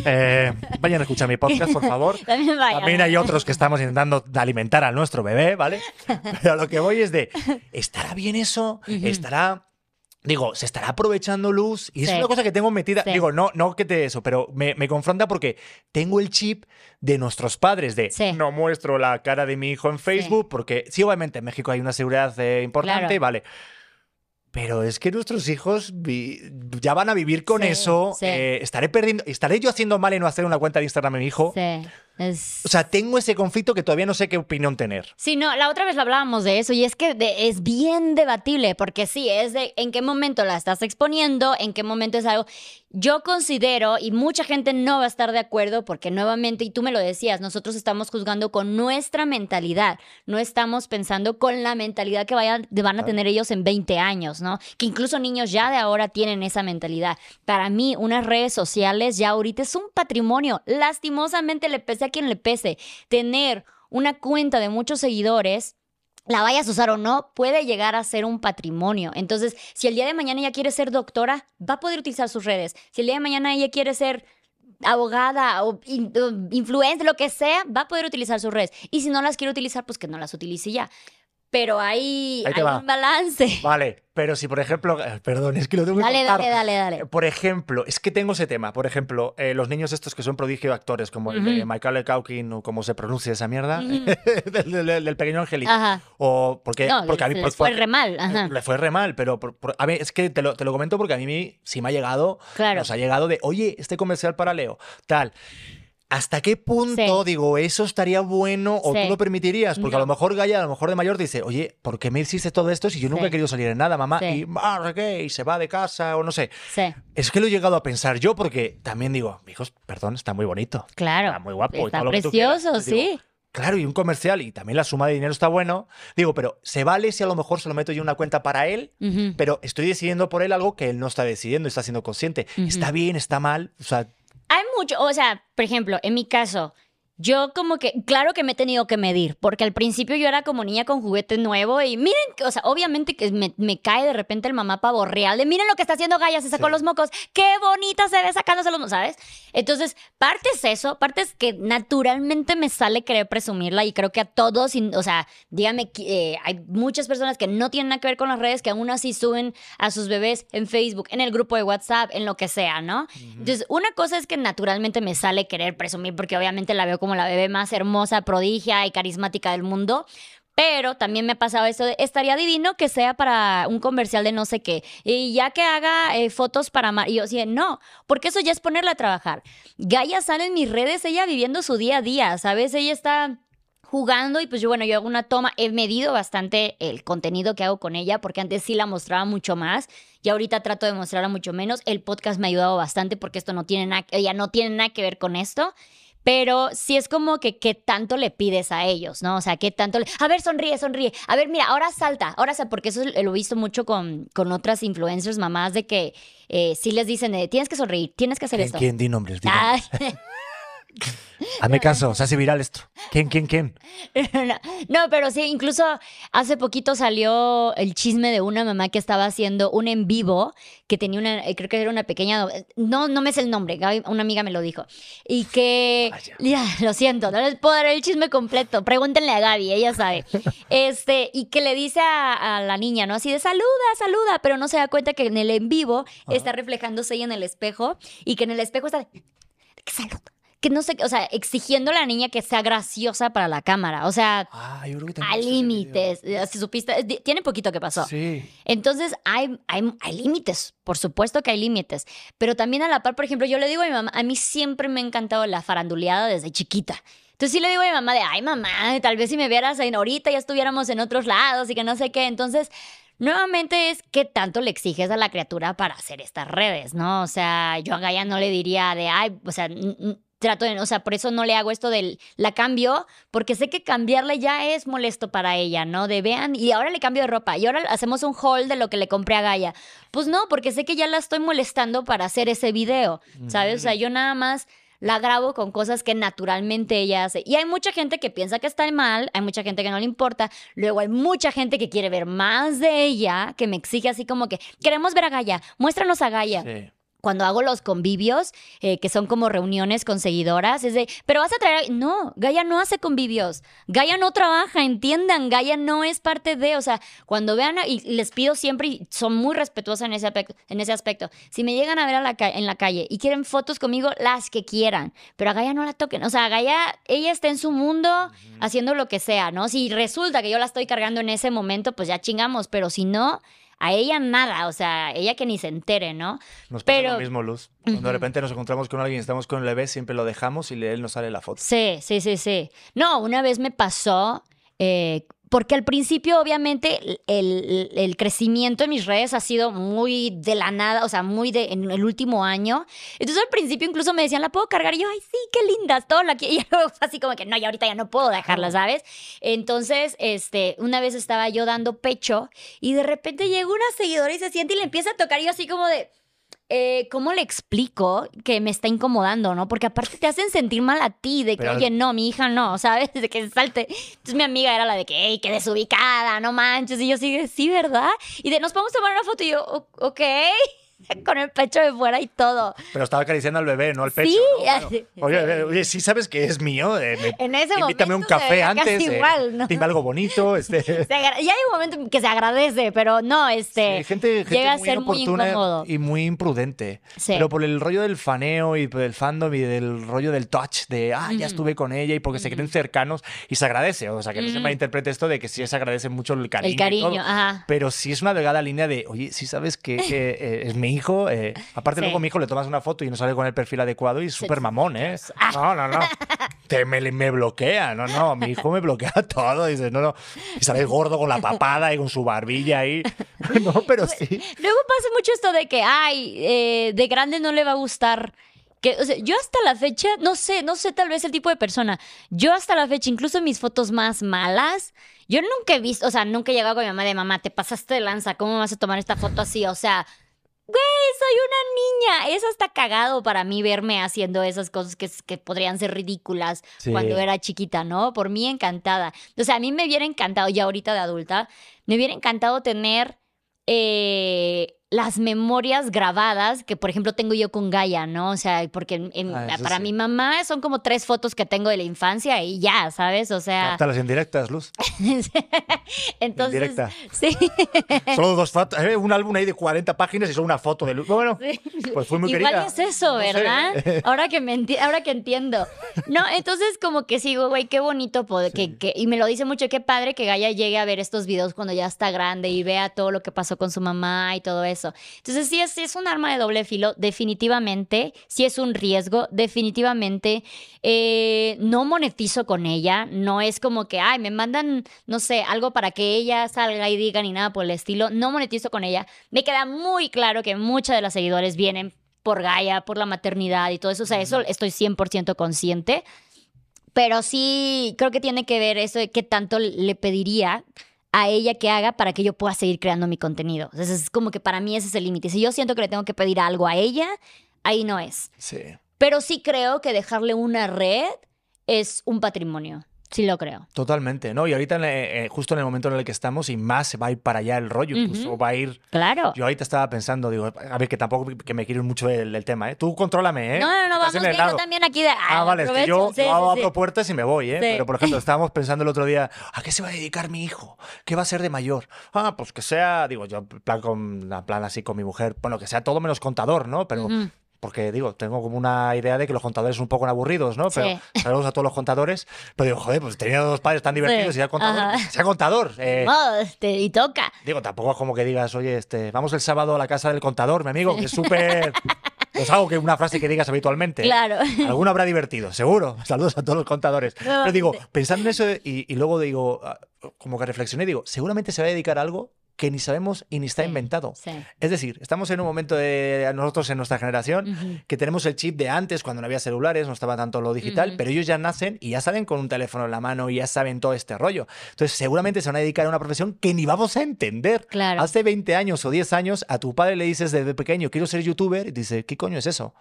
Eh, vayan a escuchar mi podcast, por favor. También. También hay otros que estamos intentando alimentar a nuestro bebé, ¿vale? Pero lo que voy es de, ¿estará bien eso? ¿Estará... Digo, ¿se estará aprovechando luz? Y es una cosa que tengo metida. Sí. Digo, no, no que te eso, pero me, me confronta porque tengo el chip de nuestros padres de Sí. no muestro la cara de mi hijo en Facebook porque sí, obviamente en México hay una seguridad eh, importante, Claro. vale. Pero es que nuestros hijos vi- ya van a vivir con eso. eh, estaré perdiendo, estaré yo haciendo mal en no hacer una cuenta de Instagram a mi hijo. Sí, es... O sea, tengo ese conflicto que todavía no sé qué opinión tener. Sí, no, la otra vez lo hablábamos de eso y es que de- es bien debatible porque sí, es de en qué momento la estás exponiendo, en qué momento es algo. Yo considero, y mucha gente no va a estar de acuerdo porque nuevamente, y tú me lo decías, nosotros estamos juzgando con nuestra mentalidad, no estamos pensando con la mentalidad que vayan, van a tener ellos en 20 años, ¿no? Que incluso niños ya de ahora tienen esa mentalidad. Para mí, unas redes sociales ya ahorita es un patrimonio. Lastimosamente le pese a quien le pese. Tener una cuenta de muchos seguidores la vayas a usar o no, puede llegar a ser un patrimonio. Entonces, si el día de mañana ella quiere ser doctora, va a poder utilizar sus redes. Si el día de mañana ella quiere ser abogada o in- o influencer, lo que sea, va a poder utilizar sus redes. Y si no las quiere utilizar, pues que no las utilice ya. Pero hay, hay va. un balance. Vale, pero si por ejemplo, eh, perdón, es que lo tengo que Dale, contar. dale, dale, dale. Por ejemplo, es que tengo ese tema. Por ejemplo, eh, los niños estos que son prodigio actores, como el de. Michael Culkin o como se pronuncia esa mierda, del, del- del pequeño angelito. Ajá. O porque, No, porque a mí por- fue por- re mal. Ajá. Le fue re mal, pero por- por- a mí es que te lo, te lo comento porque a mí sí me ha llegado, Claro. nos ha llegado de, oye, este comercial para Leo, tal. ¿Hasta qué punto, Sí. digo, eso estaría bueno o Sí. tú lo permitirías? Porque a No. lo mejor Gaia, a lo mejor de mayor, dice, oye, ¿por qué me hiciste todo esto si yo nunca Sí. he querido salir en nada, mamá? Y, ah, qué, y se va de casa o no sé. Sí, Es que lo he llegado a pensar yo porque también digo, hijos, perdón, está muy bonito. claro. Está muy guapo. y Está todo lo que tú quieras". precioso, Digo, sí. Claro, y un comercial y también la suma de dinero está bueno. Digo, pero ¿se vale si a lo mejor se lo meto yo en una cuenta para él? Ujú. Pero estoy decidiendo por él algo que él no está decidiendo, está siendo consciente. Ujú. ¿Está bien? ¿Está mal? O sea, Hay mucho, o sea, por ejemplo, en mi caso, yo como que, claro que me he tenido que medir, porque al principio yo era como niña con juguete nuevo y miren, que, o sea, obviamente que me, me cae de repente el mamá pavo real de miren lo que está haciendo Gaia, se sacó Sí. los mocos, qué bonita se ve sacándose los mocos, ¿sabes? Entonces, parte es eso, parte es que naturalmente me sale querer presumirla y creo que a todos, o sea, dígame, que, eh, hay muchas personas que no tienen nada que ver con las redes que aún así suben a sus bebés en Facebook, en el grupo de WhatsApp, en lo que sea, ¿no? Entonces, una cosa es que naturalmente me sale querer presumir porque obviamente la veo como la bebé más hermosa, prodigia y carismática del mundo. Pero también me ha pasado eso de, estaría divino que sea para un comercial de no sé qué. Y ya que haga eh, fotos para... Mar y yo no, porque eso ya es ponerla a trabajar. Gaia sale en mis redes, ella viviendo su día a día, ¿sabes? Ella está jugando y pues yo, bueno, yo hago una toma, he medido bastante el contenido que hago con ella porque antes sí la mostraba mucho más y ahorita trato de mostrarla mucho menos. El podcast me ha ayudado bastante porque esto no tiene nada, ella no tiene nada que ver con esto. Pero sí es como que qué tanto le pides a ellos, ¿no? O sea, qué tanto le... A ver, sonríe, sonríe. A ver, mira, ahora salta, ahora salta, porque eso lo he visto mucho con, con otras influencers, mamás, de que eh, sí les dicen, eh, tienes que sonreír, tienes que hacer ¿Quién, esto. quién? Di nombres. di Ah, nombres. Hazme caso, se hace viral esto. ¿Quién, quién, quién? no, pero sí, incluso hace poquito salió el chisme de una mamá que estaba haciendo un en vivo que tenía una, eh, creo que era una pequeña, no, no me sé el nombre, Gaby- una amiga me lo dijo. Y que, ya, lo siento, no les puedo dar el chisme completo, pregúntenle a Gaby, ella sabe. Este, y que le dice a, a la niña, ¿no? Así de saluda, saluda, pero no se da cuenta que en el en vivo está reflejándose ella en el espejo y que en el espejo está, que saluda. Que no sé, o sea, exigiendo a la niña que sea graciosa para la cámara. O sea, Ah, yo creo que ese límites. Si supiste, tiene poquito que pasó. Sí. Entonces, hay, hay, hay límites, por supuesto que hay límites. Pero también a la par, por ejemplo, yo le digo a mi mamá, a mí siempre me ha encantado la faranduleada desde chiquita. Entonces sí le digo a mi mamá de, ay mamá, tal vez si me vieras en ahorita ya estuviéramos en otros lados y que no sé qué. Entonces, nuevamente es qué tanto le exiges a la criatura para hacer estas redes, ¿no? O sea, yo a Gaia no le diría de, ay, o sea, trato de, o sea, por eso no le hago esto del, la cambio, porque sé que cambiarle ya es molesto para ella, ¿no? De vean, y ahora le cambio de ropa, y ahora hacemos un haul de lo que le compré a Gaia. Pues no, porque sé que ya la estoy molestando para hacer ese video, ¿sabes? O sea, yo nada más la grabo con cosas que naturalmente ella hace. Y hay mucha gente que piensa que está mal, hay mucha gente que no le importa, luego hay mucha gente que quiere ver más de ella, que me exige así como que, queremos ver a Gaia, muéstranos a Gaia Sí. Cuando hago los convivios, eh, que son como reuniones con seguidoras, es de, pero vas a traer, a-". no, Gaia no hace convivios, Gaia no trabaja, entiendan, Gaia no es parte de, o sea, cuando vean, a- y les pido siempre, y son muy respetuosas en ese aspecto, en ese aspecto, si me llegan a ver a la ca- en la calle y quieren fotos conmigo, las que quieran, pero a Gaia no la toquen, o sea, Gaia, ella está en su mundo haciendo lo que sea, ¿no? Si resulta que yo la estoy cargando en ese momento, pues ya chingamos, pero si no... A ella nada, o sea, ella que ni se entere, ¿no? Nos pasa Pero- lo mismo, Luz. Cuando de repente nos encontramos con alguien y estamos con el bebé, siempre lo dejamos y él nos sale la foto. Sí, sí, sí, sí. No, una vez me pasó, eh, porque al principio obviamente el, crecimiento en mis redes ha sido muy de la nada, o sea, muy de en el último año. Entonces al principio incluso me decían, ¿la puedo cargar? Y yo, ay, sí, qué lindas, todo lo que... Y luego así como que, no, y ahorita ya no puedo dejarla, ¿sabes? Entonces, este, una vez estaba yo dando pecho y de repente llega una seguidora y se siente y le empieza a tocar y yo así como de... eh, ¿cómo le explico que me está incomodando, no? Porque aparte te hacen sentir mal a ti, de que, Pero- oye, no, mi hija no, ¿sabes? De que salte. Entonces mi amiga era la de que, hey, qué desubicada, no manches. Y yo sí, sí, ¿verdad? Y de, nos podemos tomar una foto y yo, "O- ok, con el pecho de fuera y todo. Pero estaba acariciando al bebé, no al pecho. Sí, ¿no? Así- Oye, oye, sí sabes que es mío. eh, me- En ese invítame un momento se café veía antes. casi eh, igual, ¿no? dime algo bonito. Este. Se ya hay un momento en que se agradece, pero no, este, Sí, gente, gente llega a muy ser muy incómodo. y muy imprudente. Sí. Pero por el rollo del faneo y por el fandom y del rollo del touch, de, ah, ya estuve con ella y porque se creen cercanos y se agradece. O sea, que no se malinterprete esto de que sí se agradece mucho el cariño. el cariño, ajá. Pero sí es una delgada línea de, oye, sí sabes que eh, eh, es mi hijo. eh, aparte, Sí. luego mi hijo le tomas una foto y no sale con el perfil adecuado y es súper mamón, ¿eh? Ah. No, no, no. Te, me, me bloquea. No, no. Mi hijo me bloquea todo. Dice, no, no. Y sale gordo con la papada y con su barbilla ahí. No, pero sí. Luego pasa mucho esto de que, ay, eh, de grande no le va a gustar. Que, o sea, yo hasta la fecha, no sé, no sé tal vez el tipo de persona. Yo hasta la fecha, incluso en mis fotos más malas, yo nunca he visto, o sea, nunca he llegado con mi mamá de mamá, te pasaste de lanza, ¿cómo vas a tomar esta foto así? O sea, güey, soy una niña. Es hasta cagado para mí verme haciendo esas cosas que, que podrían ser ridículas Sí. cuando era chiquita, ¿no? Por mí encantada. O sea, a mí me hubiera encantado, ya ahorita de adulta, me hubiera encantado tener eh, las memorias grabadas que, por ejemplo, tengo yo con Gaia, ¿no? O sea, porque en- en- Ah, para sí. mi mamá son como tres fotos que tengo de la infancia y ya, ¿sabes? O sea, Cáptalas en directas, Luz. entonces, Indirecta. sí. Solo dos fotos. eh, Un álbum ahí de 40 páginas y solo una foto de Luz. Bueno, pues fue muy Igual querida. es eso, No sé. ¿verdad? Ahora que me enti- ahora que entiendo. No, entonces como que sigo, güey, qué bonito poder, que, que- y me lo dice mucho, qué padre que Gaia llegue a ver estos videos cuando ya está grande y vea todo lo que pasó con su mamá y todo eso. Entonces sí es, es un arma de doble filo, definitivamente, sí es un riesgo, definitivamente. Eh, no monetizo con ella, no es como que, ay, me mandan, no sé, algo para que ella salga y diga ni nada por el estilo, no monetizo con ella. Me queda muy claro que muchas de las seguidores vienen por Gaia, por la maternidad y todo eso. O sea, eso estoy 100% consciente. Pero sí, creo que tiene que ver eso de qué tanto le pediría a ella que haga para que yo pueda seguir creando mi contenido. Sea, es como que para mí ese es el límite. Si yo siento que le tengo que pedir algo a ella, ahí no es. Sí. Pero sí creo que dejarle una red es un patrimonio. Sí lo creo. Totalmente, ¿no? Y ahorita, eh, justo en el momento en el que estamos, y más se va a ir para allá el rollo, incluso va a ir... Claro. Yo ahorita estaba pensando, digo, a ver, que tampoco que me quiero mucho el, tema, ¿eh? Tú contrólame, ¿eh? No, no, no, vamos bien, yo también aquí de... Ah, vale, es que yo, abro puertas y me voy, ¿eh? Pero, por ejemplo, estábamos pensando el otro día, ¿a qué se va a dedicar mi hijo? ¿Qué va a ser de mayor? Ah, pues que sea, digo, yo plan, con, plan así con mi mujer, bueno, que sea todo menos contador, ¿no? Pero porque digo, tengo como una idea de que los contadores son un poco aburridos, ¿no? Pero saludos a todos los contadores. Pero digo, joder, pues tenía dos padres tan divertidos y sea contador. Sea contador. Eh, este, y toca. Digo, tampoco es como que digas, oye, este, vamos el sábado a la casa del contador, mi amigo, que es súper. Es algo que una frase que digas habitualmente. Claro. Alguno habrá divertido, seguro. Saludos a todos los contadores. Pero digo, pensando en eso y, y, luego digo, ah, como que reflexioné, digo, seguramente se va a dedicar a algo que ni sabemos y ni está inventado. Es decir, estamos en un momento de nosotros en nuestra generación que tenemos el chip de antes, cuando no había celulares, no estaba tanto lo digital, pero ellos ya nacen y ya salen con un teléfono en la mano y ya saben todo este rollo. Entonces, seguramente se van a dedicar a una profesión que ni vamos a entender. Hace 20 años o 10 años, a tu padre le dices desde pequeño, quiero ser youtuber, y dice, ¿qué coño es eso?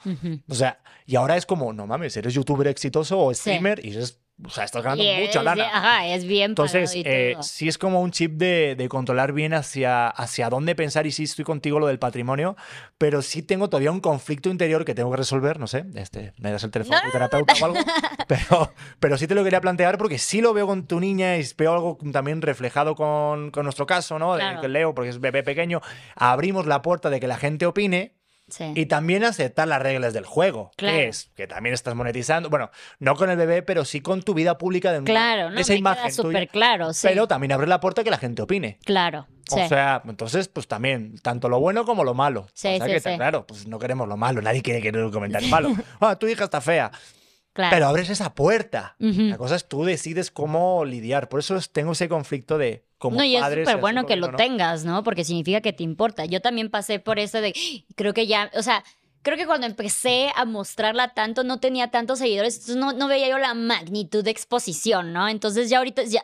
O sea, y ahora es como, no mames, eres youtuber exitoso o streamer y es o sea, estás ganando mucha lana. Ajá, es bien Entonces, eh, sí es como un chip de, de, controlar bien hacia, hacia dónde pensar y sí estoy contigo lo del patrimonio, pero sí tengo todavía un conflicto interior que tengo que resolver, no sé, este, me das el teléfono de terapeuta o algo, pero, pero sí te lo quería plantear porque sí lo veo con tu niña y veo algo también reflejado con, con nuestro caso, ¿no? De que Leo, porque es bebé pequeño, abrimos la puerta de que la gente opine, y también aceptar las reglas del juego, que es que también estás monetizando, bueno, no con el bebé, pero sí con tu vida pública de claro, esa imagen súper claro, sí. Pero también abre la puerta que la gente opine. Claro. O sea, entonces, pues también, tanto lo bueno como lo malo. Sí, o sea que, claro, pues no queremos lo malo, nadie quiere que un comentario malo. Ah, tu hija está fea. Pero abres esa puerta. La cosa es tú decides cómo lidiar. Por eso tengo ese conflicto de como no, y es súper bueno que lo tengas, ¿no? Porque significa que te importa. Yo también pasé por eso de, creo que ya, o sea, creo que cuando empecé a mostrarla tanto, no tenía tantos seguidores, entonces no, no veía yo la magnitud de exposición, ¿no? Entonces ya ahorita, ya,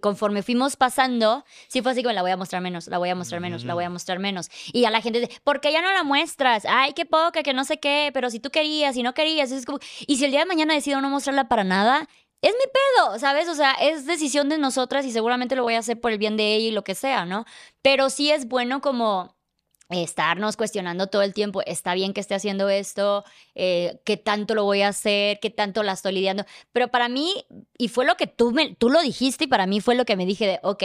conforme fuimos pasando, sí fue así como la voy a mostrar menos, la voy a mostrar menos, la voy a mostrar menos. Y a la gente dice, ¿por qué ya no la muestras? Ay, qué poca, que no sé qué, pero si tú querías, si no querías, es como... Y si el día de mañana decido no mostrarla para nada, es mi pedo, ¿sabes? O sea, es decisión de nosotras y seguramente lo voy a hacer por el bien de ella y lo que sea, ¿no? Pero sí es bueno como estarnos cuestionando todo el tiempo, está bien que esté haciendo esto, eh, qué tanto lo voy a hacer, qué tanto la estoy lidiando. Pero para mí, y fue lo que tú, me, tú lo dijiste y para mí fue lo que me dije de, ok,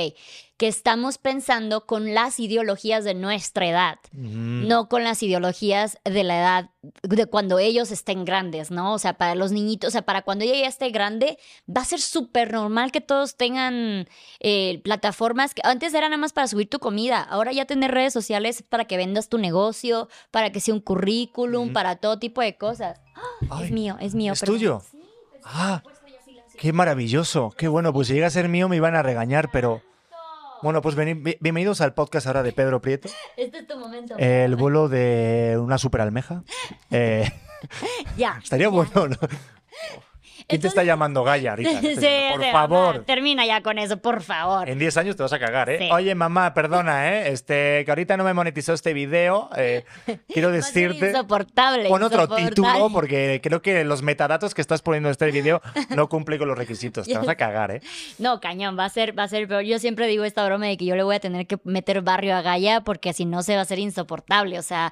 que estamos pensando con las ideologías de nuestra edad, no con las ideologías de la edad de cuando ellos estén grandes, ¿no? O sea, para los niñitos, o sea, para cuando ella ya esté grande, va a ser súper normal que todos tengan eh, plataformas que antes era nada más para subir tu comida, ahora ya tener redes sociales para que vendas tu negocio, para que sea un currículum, para todo tipo de cosas. es mío, es mío. ¿Es tuyo? ah, qué maravilloso, qué bueno, pues si llega a ser mío me iban a regañar, pero... Bueno, pues bienvenidos al podcast ahora de Pedro Prieto. Este es tu momento. El vuelo de una super almeja. Eh, ya. Estaría bueno, ¿no? ¿Quién te está llamando Gaia ahorita? Sí, por favor. termina ya con eso, por favor. En 10 años te vas a cagar, ¿eh? Oye, mamá, perdona, ¿eh? Este, que ahorita no me monetizó este video. Eh, quiero decirte. insoportable. Pon otro título, porque creo que los metadatos que estás poniendo en este video no cumplen con los requisitos. Te vas a cagar, ¿eh? No, cañón, va a ser, va a ser peor. Yo siempre digo esta broma de que yo le voy a tener que meter barrio a Gaia porque si no se va a hacer insoportable. O sea.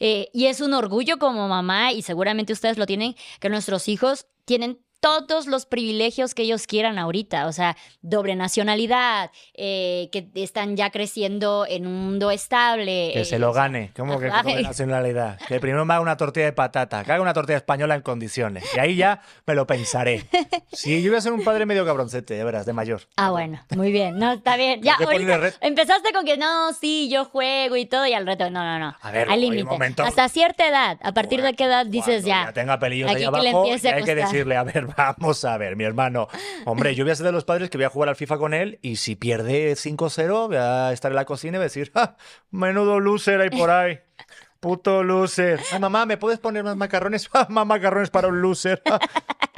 Eh, y es un orgullo como mamá, y seguramente ustedes lo tienen, que nuestros hijos tienen todos los privilegios que ellos quieran ahorita, o sea, doble nacionalidad, eh, que están ya creciendo en un mundo estable. Que se lo eh, gane, ¿cómo que doble nacionalidad? Que primero me haga una tortilla de patata, que haga una tortilla española en condiciones, y ahí ya me lo pensaré. Sí, yo voy a ser un padre medio cabroncete, de veras, de mayor. Ah, bueno, muy bien, no, está bien. Ya, ahorita empezaste con que no, sí, yo juego y todo, y al reto, no, no, no. A ver, hay límite. Hasta cierta edad, a partir de qué edad dices ya. Ya tenga pelillos ahí abajo, hay que decirle, a ver, Vamos a ver, mi hermano. Hombre, yo voy a ser de los padres que voy a jugar al FIFA con él y si pierde 5-0, voy a estar en la cocina y voy a decir, ¡Ah, menudo loser hay por ahí! puto loser. Ay, mamá, ¿me puedes poner más macarrones? más macarrones para un loser.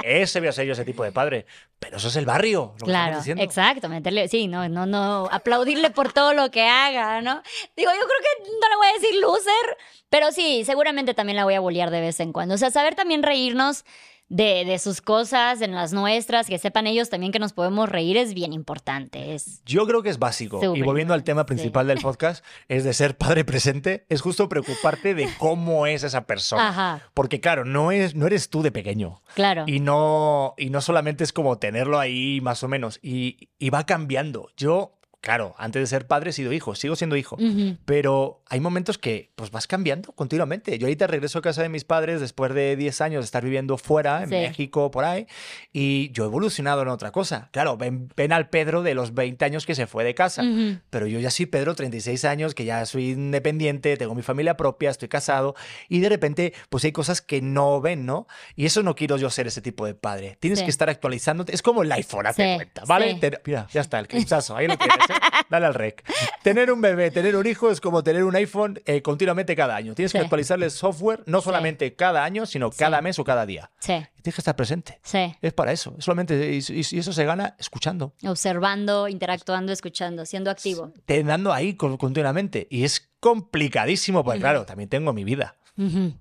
ese voy a ser yo, ese tipo de padre. Pero eso es el barrio. Lo claro, exacto. Meterle, sí, no, no, no. Aplaudirle por todo lo que haga, ¿no? Digo, yo creo que no le voy a decir loser, pero sí, seguramente también la voy a bolear de vez en cuando. O sea, saber también reírnos de, de, sus cosas, de las nuestras, que sepan ellos también que nos podemos reír es bien importante. Es Yo creo que es básico. y volviendo al tema principal del podcast, es de ser padre presente, es justo preocuparte de cómo es esa persona. Porque claro, no, es, no eres tú de pequeño. Claro. Y no, y no solamente es como tenerlo ahí más o menos, y, y va cambiando. Yo claro, antes de ser padre he sido hijo, sigo siendo hijo, pero hay momentos que pues vas cambiando continuamente. Yo ahorita regreso a casa de mis padres después de 10 años de estar viviendo fuera, en México, por ahí, y yo he evolucionado en otra cosa. Claro, ven, al Pedro de los 20 años que se fue de casa, pero yo ya soy Pedro, 36 años, que ya soy independiente, tengo mi familia propia, estoy casado, y de repente pues hay cosas que no ven, ¿no? Y eso no quiero yo ser ese tipo de padre. Tienes que estar actualizándote. Es como el iPhone, hazte cuenta, ¿vale? mira, ya está, el clipsazo, ahí lo tienes. ¿Eh? Dale al rec. Tener un bebé, tener un hijo es como tener un iPhone eh, continuamente cada año. Tienes que actualizarle software no solamente cada año, sino cada mes o cada día. Sí. tienes que estar presente. Sí. Es para eso. Solamente, y, eso se gana escuchando. Observando, interactuando, escuchando, siendo activo. Teniendo ahí continuamente. Y es complicadísimo, porque claro, también tengo mi vida.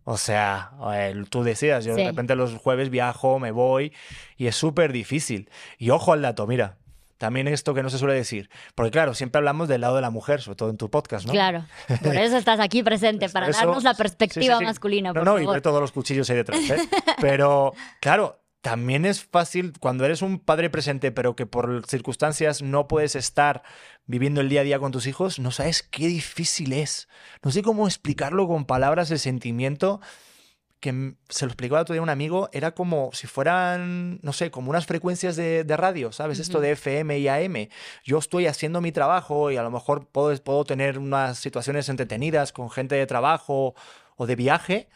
O sea, tú decías, yo de repente los jueves viajo, me voy y es súper difícil. Y ojo al dato, mira, también esto que no se suele decir. Porque claro, siempre hablamos del lado de la mujer, sobre todo en tu podcast, ¿no? Claro. Por eso estás aquí presente, para darnos la perspectiva masculina. no, no, y ver todos los cuchillos ahí detrás. ¿eh? Pero claro, también es fácil cuando eres un padre presente, pero que por circunstancias no puedes estar viviendo el día a día con tus hijos, no sabes qué difícil es. No sé cómo explicarlo con palabras, el sentimiento que se lo explicó el otro día un amigo, era como si fueran, no sé, como unas frecuencias de, radio, ¿sabes? Esto de FM y AM. Yo estoy haciendo mi trabajo y a lo mejor puedo, puedo tener unas situaciones entretenidas con gente de trabajo o de viaje,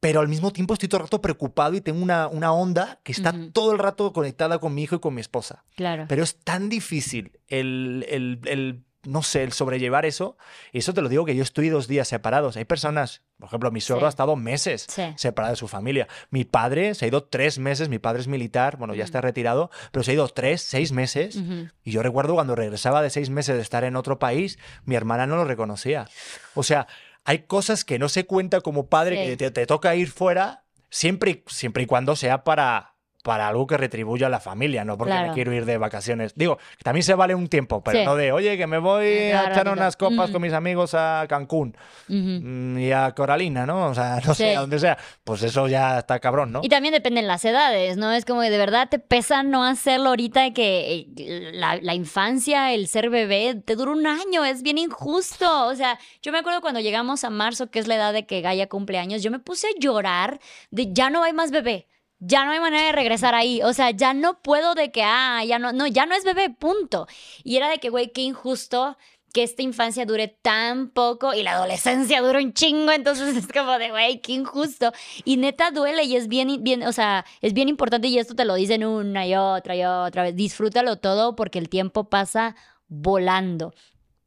pero al mismo tiempo estoy todo el rato preocupado y tengo una, una onda que está todo el rato conectada con mi hijo y con mi esposa. Claro. Pero es tan difícil el, el, el no sé, el sobrellevar eso. Y eso te lo digo que yo estoy dos días separados. Hay personas, por ejemplo, mi suegro ha estado meses separado de su familia. Mi padre se ha ido tres meses, mi padre es militar, bueno, ya está retirado, pero se ha ido tres, seis meses. Y yo recuerdo cuando regresaba de seis meses de estar en otro país, mi hermana no lo reconocía. O sea, hay cosas que no se cuenta como padre que te, toca ir fuera, siempre, siempre y cuando sea para para algo que retribuya a la familia, no porque me quiero ir de vacaciones. Digo, también se vale un tiempo, pero no de, oye, que me voy a echar unas copas con mis amigos a Cancún mm, y a Coralina, ¿no? O sea, no sé, a donde sea. Pues eso ya está cabrón, ¿no? Y también dependen las edades, ¿no? Es como de verdad te pesa no hacerlo ahorita que eh, la, la infancia, el ser bebé, te dura un año, es bien injusto. O sea, yo me acuerdo cuando llegamos a marzo, que es la edad de que Gaia cumple años, yo me puse a llorar de ya no hay más bebé ya no hay manera de regresar ahí. O sea, ya no puedo de que, ah, ya no, no, ya no es bebé, punto. Y era de que, güey, qué injusto que esta infancia dure tan poco y la adolescencia dure un chingo, entonces es como de, güey, qué injusto. Y neta duele y es bien, bien, o sea, es bien importante y esto te lo dicen una y otra y otra vez, disfrútalo todo porque el tiempo pasa volando.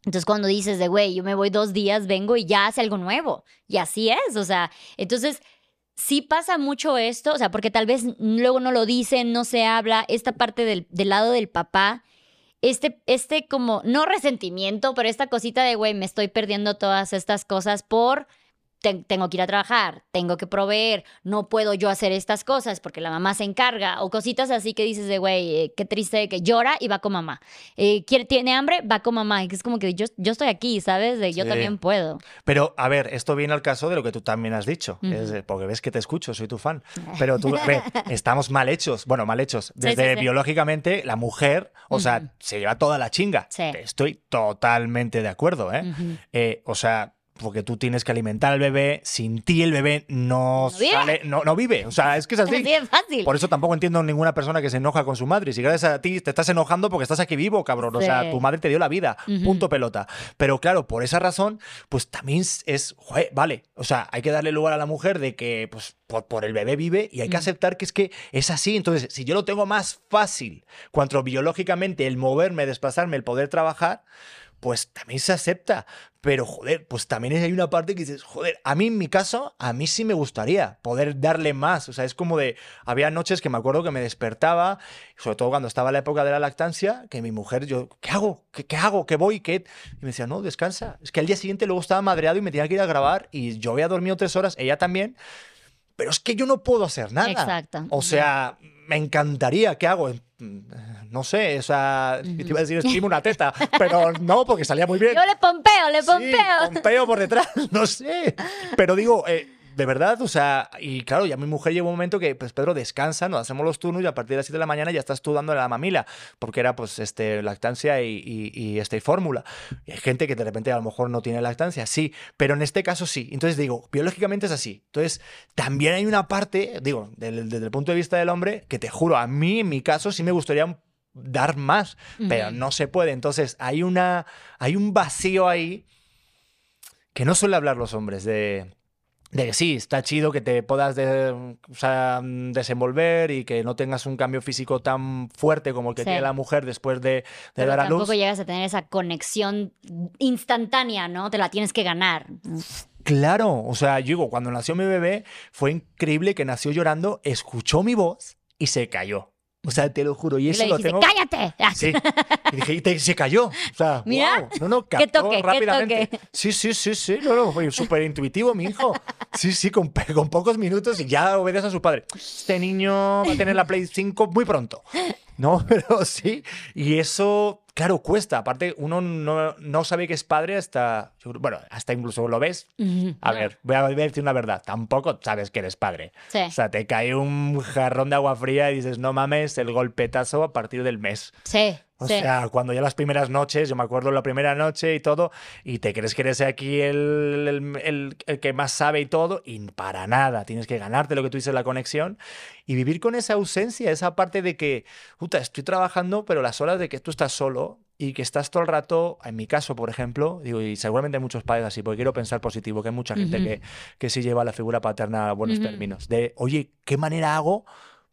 Entonces cuando dices de, güey, yo me voy dos días, vengo y ya hace algo nuevo. Y así es, o sea, entonces sí pasa mucho esto, o sea, porque tal vez luego no lo dicen, no se habla, esta parte del, del lado del papá, este, este como, no resentimiento, pero esta cosita de, güey, me estoy perdiendo todas estas cosas por tengo que ir a trabajar, tengo que proveer, no puedo yo hacer estas cosas porque la mamá se encarga, o cositas así que dices de, güey, eh, qué triste que llora y va con mamá. Eh, quiere, tiene hambre, va con mamá. Y es como que yo, yo estoy aquí, ¿sabes? De yo también puedo. Pero, a ver, esto viene al caso de lo que tú también has dicho, porque ves que te escucho, soy tu fan. Pero tú, ve, estamos mal hechos, bueno, mal hechos. Desde biológicamente, la mujer, o sea, se lleva toda la chinga. Estoy totalmente de acuerdo, ¿eh? eh o sea, porque tú tienes que alimentar al bebé, sin ti el bebé no, sale, no, no, vive. O sea, es que es así. fácil. Por eso tampoco entiendo ninguna persona que se enoja con su madre. Si gracias a ti te estás enojando porque estás aquí vivo, cabrón. O sea, tu madre te dio la vida. Punto pelota. Pero claro, por esa razón, pues también es, vale. O sea, hay que darle lugar a la mujer de que, pues, por, el bebé vive y hay que aceptar que es que es así. Entonces, si yo lo tengo más fácil, cuanto biológicamente el moverme, desplazarme, el poder trabajar, pues también se acepta. Pero, joder, pues también hay una parte que dices, joder, a mí en mi caso, a mí sí me gustaría poder darle más. O sea, es como de, había noches que me acuerdo que me despertaba, sobre todo cuando estaba la época de la lactancia, que mi mujer, yo, ¿qué hago? ¿Qué, qué hago? ¿Qué voy? ¿Qué? Y me decía, no, descansa. Es que al día siguiente luego estaba madreado y me tenía que ir a grabar y yo había dormido tres horas, ella también pero es que yo no puedo hacer nada. Exacto. O sea, me encantaría, ¿qué hago? No sé, o sea, te iba a decir una teta, pero no, porque salía muy bien. Yo le pompeo, le Sí, pompeo. pompeo por detrás, no sé. Pero digo, eh, de verdad, o sea, y claro, ya mi mujer llegó un momento que, pues Pedro, descansa, nos hacemos los turnos y a partir de las 7 de la mañana ya estás tú dándole la mamila, porque era pues este, lactancia y, y, y este, y fórmula. Y hay gente que de repente a lo mejor no tiene lactancia, sí, pero en este caso sí. Entonces digo, biológicamente es así. Entonces, también hay una parte, digo, desde el punto de vista del hombre, que te juro, a mí en mi caso sí me gustaría dar más, pero no se puede. Entonces, hay, una, hay un vacío ahí que no suele hablar los hombres de, de que sí, está chido que te puedas de- o sea, desenvolver y que no tengas un cambio físico tan fuerte como el que Sí. tiene la mujer después de, de Pero dar a tampoco luz. llegas a tener esa conexión instantánea, ¿no? Te la tienes que ganar. Claro, o sea, yo digo, cuando nació mi bebé fue increíble que nació llorando, escuchó mi voz y se cayó. O sea, te lo juro, y Y eso lo dijiste, tengo. ¡cállate! Sí. Y dije, y te- se cayó. O sea, Mira, guau. no, no, qué captó toque, qué rápidamente. toque. Sí, sí, sí, sí. No, súper intuitivo mi hijo. Sí, sí, con, con pocos minutos y ya obedece a su padre. Este niño va a tener la Play 5 muy pronto. No, pero sí. Y eso, claro, cuesta. Aparte, uno no, no sabe que es padre hasta, bueno, hasta incluso lo ves. A ver, voy a voy a decir una verdad. Tampoco sabes que eres padre. Sí. O sea, te cae un jarrón de agua fría y dices, no mames, el golpetazo a partir del mes. Sí, O sí. sea, cuando ya las primeras noches, yo me acuerdo la primera noche y todo, y te crees que eres aquí el, el- el- el que más sabe y todo, y para nada. Tienes que ganarte lo que tú dices, la conexión, y vivir con esa ausencia, esa parte de que, puta, estoy trabajando, pero las horas de que tú estás solo y que estás todo el rato, en mi caso, por ejemplo, digo, y seguramente hay muchos padres así, porque quiero pensar positivo, que hay mucha gente Ujú. que, que sí lleva la figura paterna a buenos Ujú. términos, de, oye, ¿qué manera hago?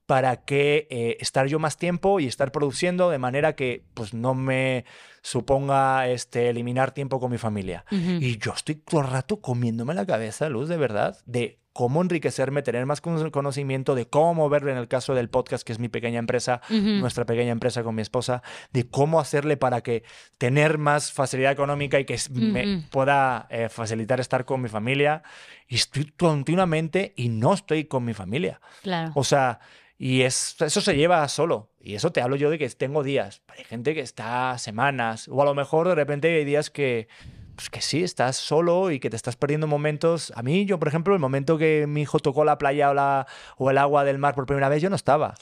Para que eh, estar yo más tiempo y estar produciendo de manera que pues no me suponga este eliminar tiempo con mi familia. Ujú. Y yo estoy todo el rato comiéndome la cabeza, Luz, de verdad, de cómo enriquecerme, tener más con- conocimiento de cómo moverlo en el caso del podcast, que es mi pequeña empresa, nuestra pequeña empresa con mi esposa, de cómo hacerle para que tener más facilidad económica y que me pueda eh, facilitar estar con mi familia. Y estoy continuamente y no estoy con mi familia. Claro. O sea, y es, eso se lleva solo. Y eso te hablo yo de que tengo días. Hay gente que está semanas. O a lo mejor de repente hay días que, pues que sí, estás solo y que te estás perdiendo momentos. A mí, yo, por ejemplo, el momento que mi hijo tocó la playa o, la, o el agua del mar por primera vez, yo no estaba.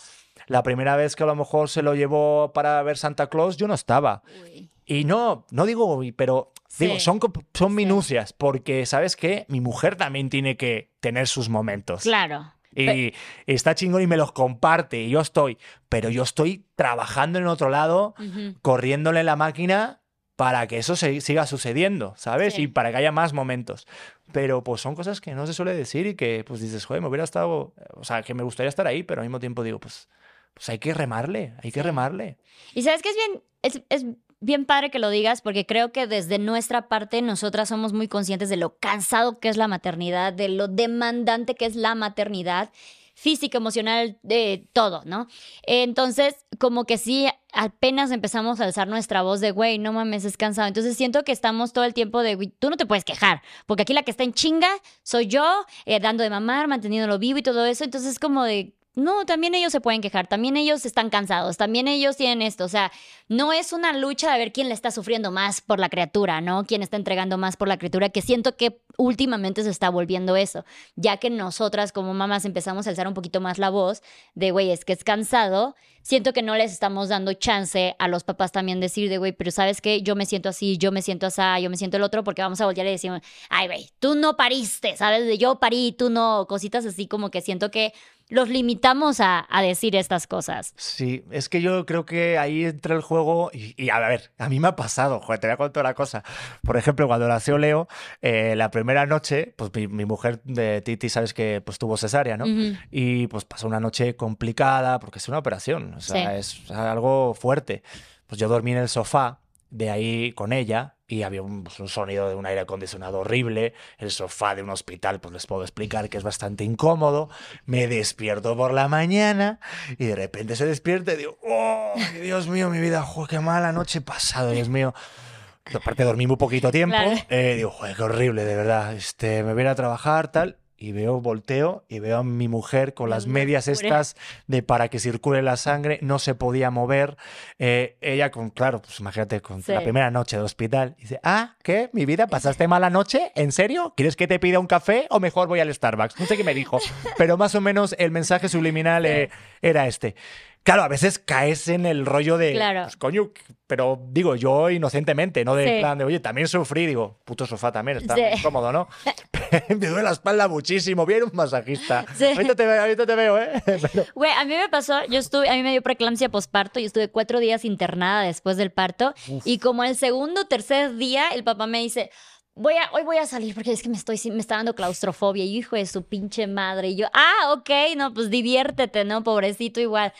La primera vez que a lo mejor se lo llevó para ver Santa Claus, yo no estaba. Uy. Y no, no digo, pero digo, Sí. son, co- son minucias, porque, ¿sabes qué? Mi mujer también tiene que tener sus momentos. Claro. Y está chingón y me los comparte y yo estoy, pero yo estoy trabajando en otro lado, Ujú. corriéndole la máquina para que eso se siga sucediendo, ¿sabes? Sí. Y para que haya más momentos. Pero pues son cosas que no se suele decir y que pues dices, joder, me hubiera estado, o sea, que me gustaría estar ahí, pero al mismo tiempo digo, pues, pues hay que remarle, hay que remarle. Y sabes que es bien, es, es bien padre que lo digas porque creo que desde nuestra parte nosotras somos muy conscientes de lo cansado que es la maternidad, de lo demandante que es la maternidad física, emocional, de todo, ¿no? Entonces, como que sí, apenas empezamos a alzar nuestra voz de, güey, no mames, es cansado. Entonces siento que estamos todo el tiempo de, güey, tú no te puedes quejar, porque aquí la que está en chinga soy yo, eh, dando de mamar, manteniéndolo vivo y todo eso. Entonces es como de, no, también ellos se pueden quejar, también ellos están cansados, también ellos tienen esto, o sea, no es una lucha de ver quién le está sufriendo más por la criatura, ¿no? Quién está entregando más por la criatura, que siento que últimamente se está volviendo eso, ya que nosotras como mamás empezamos a alzar un poquito más la voz de, güey, es que es cansado, siento que no les estamos dando chance a los papás también decir de, güey, pero sabes qué, yo me siento así, yo me siento así, yo me siento el otro, porque vamos a voltear y decimos, ay, güey, tú no pariste, ¿sabes? Yo parí, tú no, cositas así como que siento que los limitamos a, a decir estas cosas. Sí, es que yo creo que ahí entra el juego y, y a ver, a mí me ha pasado, joder, te voy a contar una cosa. Por ejemplo, cuando nació Leo, eh, la primera noche, pues mi, mi mujer de Titi, sabes que pues tuvo cesárea, ¿no? Y pues pasó una noche complicada porque es una operación, o sea, es algo fuerte. Pues yo dormí en el sofá de ahí con ella y había un, pues, un sonido de un aire acondicionado horrible, el sofá de un hospital, pues les puedo explicar que es bastante incómodo. Me despierto por la mañana y de repente se despierta y digo, ¡oh, Dios mío, mi vida! ¡Joder, qué mala noche he pasado, Dios mío! Aparte dormí muy poquito tiempo, Claro. eh, digo, joder, qué horrible, de verdad. Este, me voy a ir a trabajar, tal, y veo, volteo y veo a mi mujer con las medias estas de para que circule la sangre, no se podía mover. Eh, ella con, claro, pues imagínate, con Sí. la primera noche de hospital, dice, ah, ¿qué? ¿Mi vida? ¿Pasaste mala noche? ¿En serio? ¿Quieres que te pida un café o mejor voy al Starbucks? No sé qué me dijo, pero más o menos el mensaje subliminal eh, era este. Claro, a veces caes en el rollo de, Claro. pues, coño, pero digo yo inocentemente, no de Sí. plan de, oye, también sufrí, digo, puto sofá también, está Sí. cómodo, ¿no? me duele la espalda muchísimo, viene un masajista. Sí. Ahorita te veo, ahorita te veo, ¿eh? Güey, a mí me pasó, yo estuve, a mí me dio preeclampsia posparto y estuve cuatro días internada después del parto. Y como el segundo tercer día, el papá me dice, voy a, hoy voy a salir porque es que me estoy, me está dando claustrofobia. Y hijo de su pinche madre. Y yo, ah, ok, no, pues diviértete, ¿no? Pobrecito igual.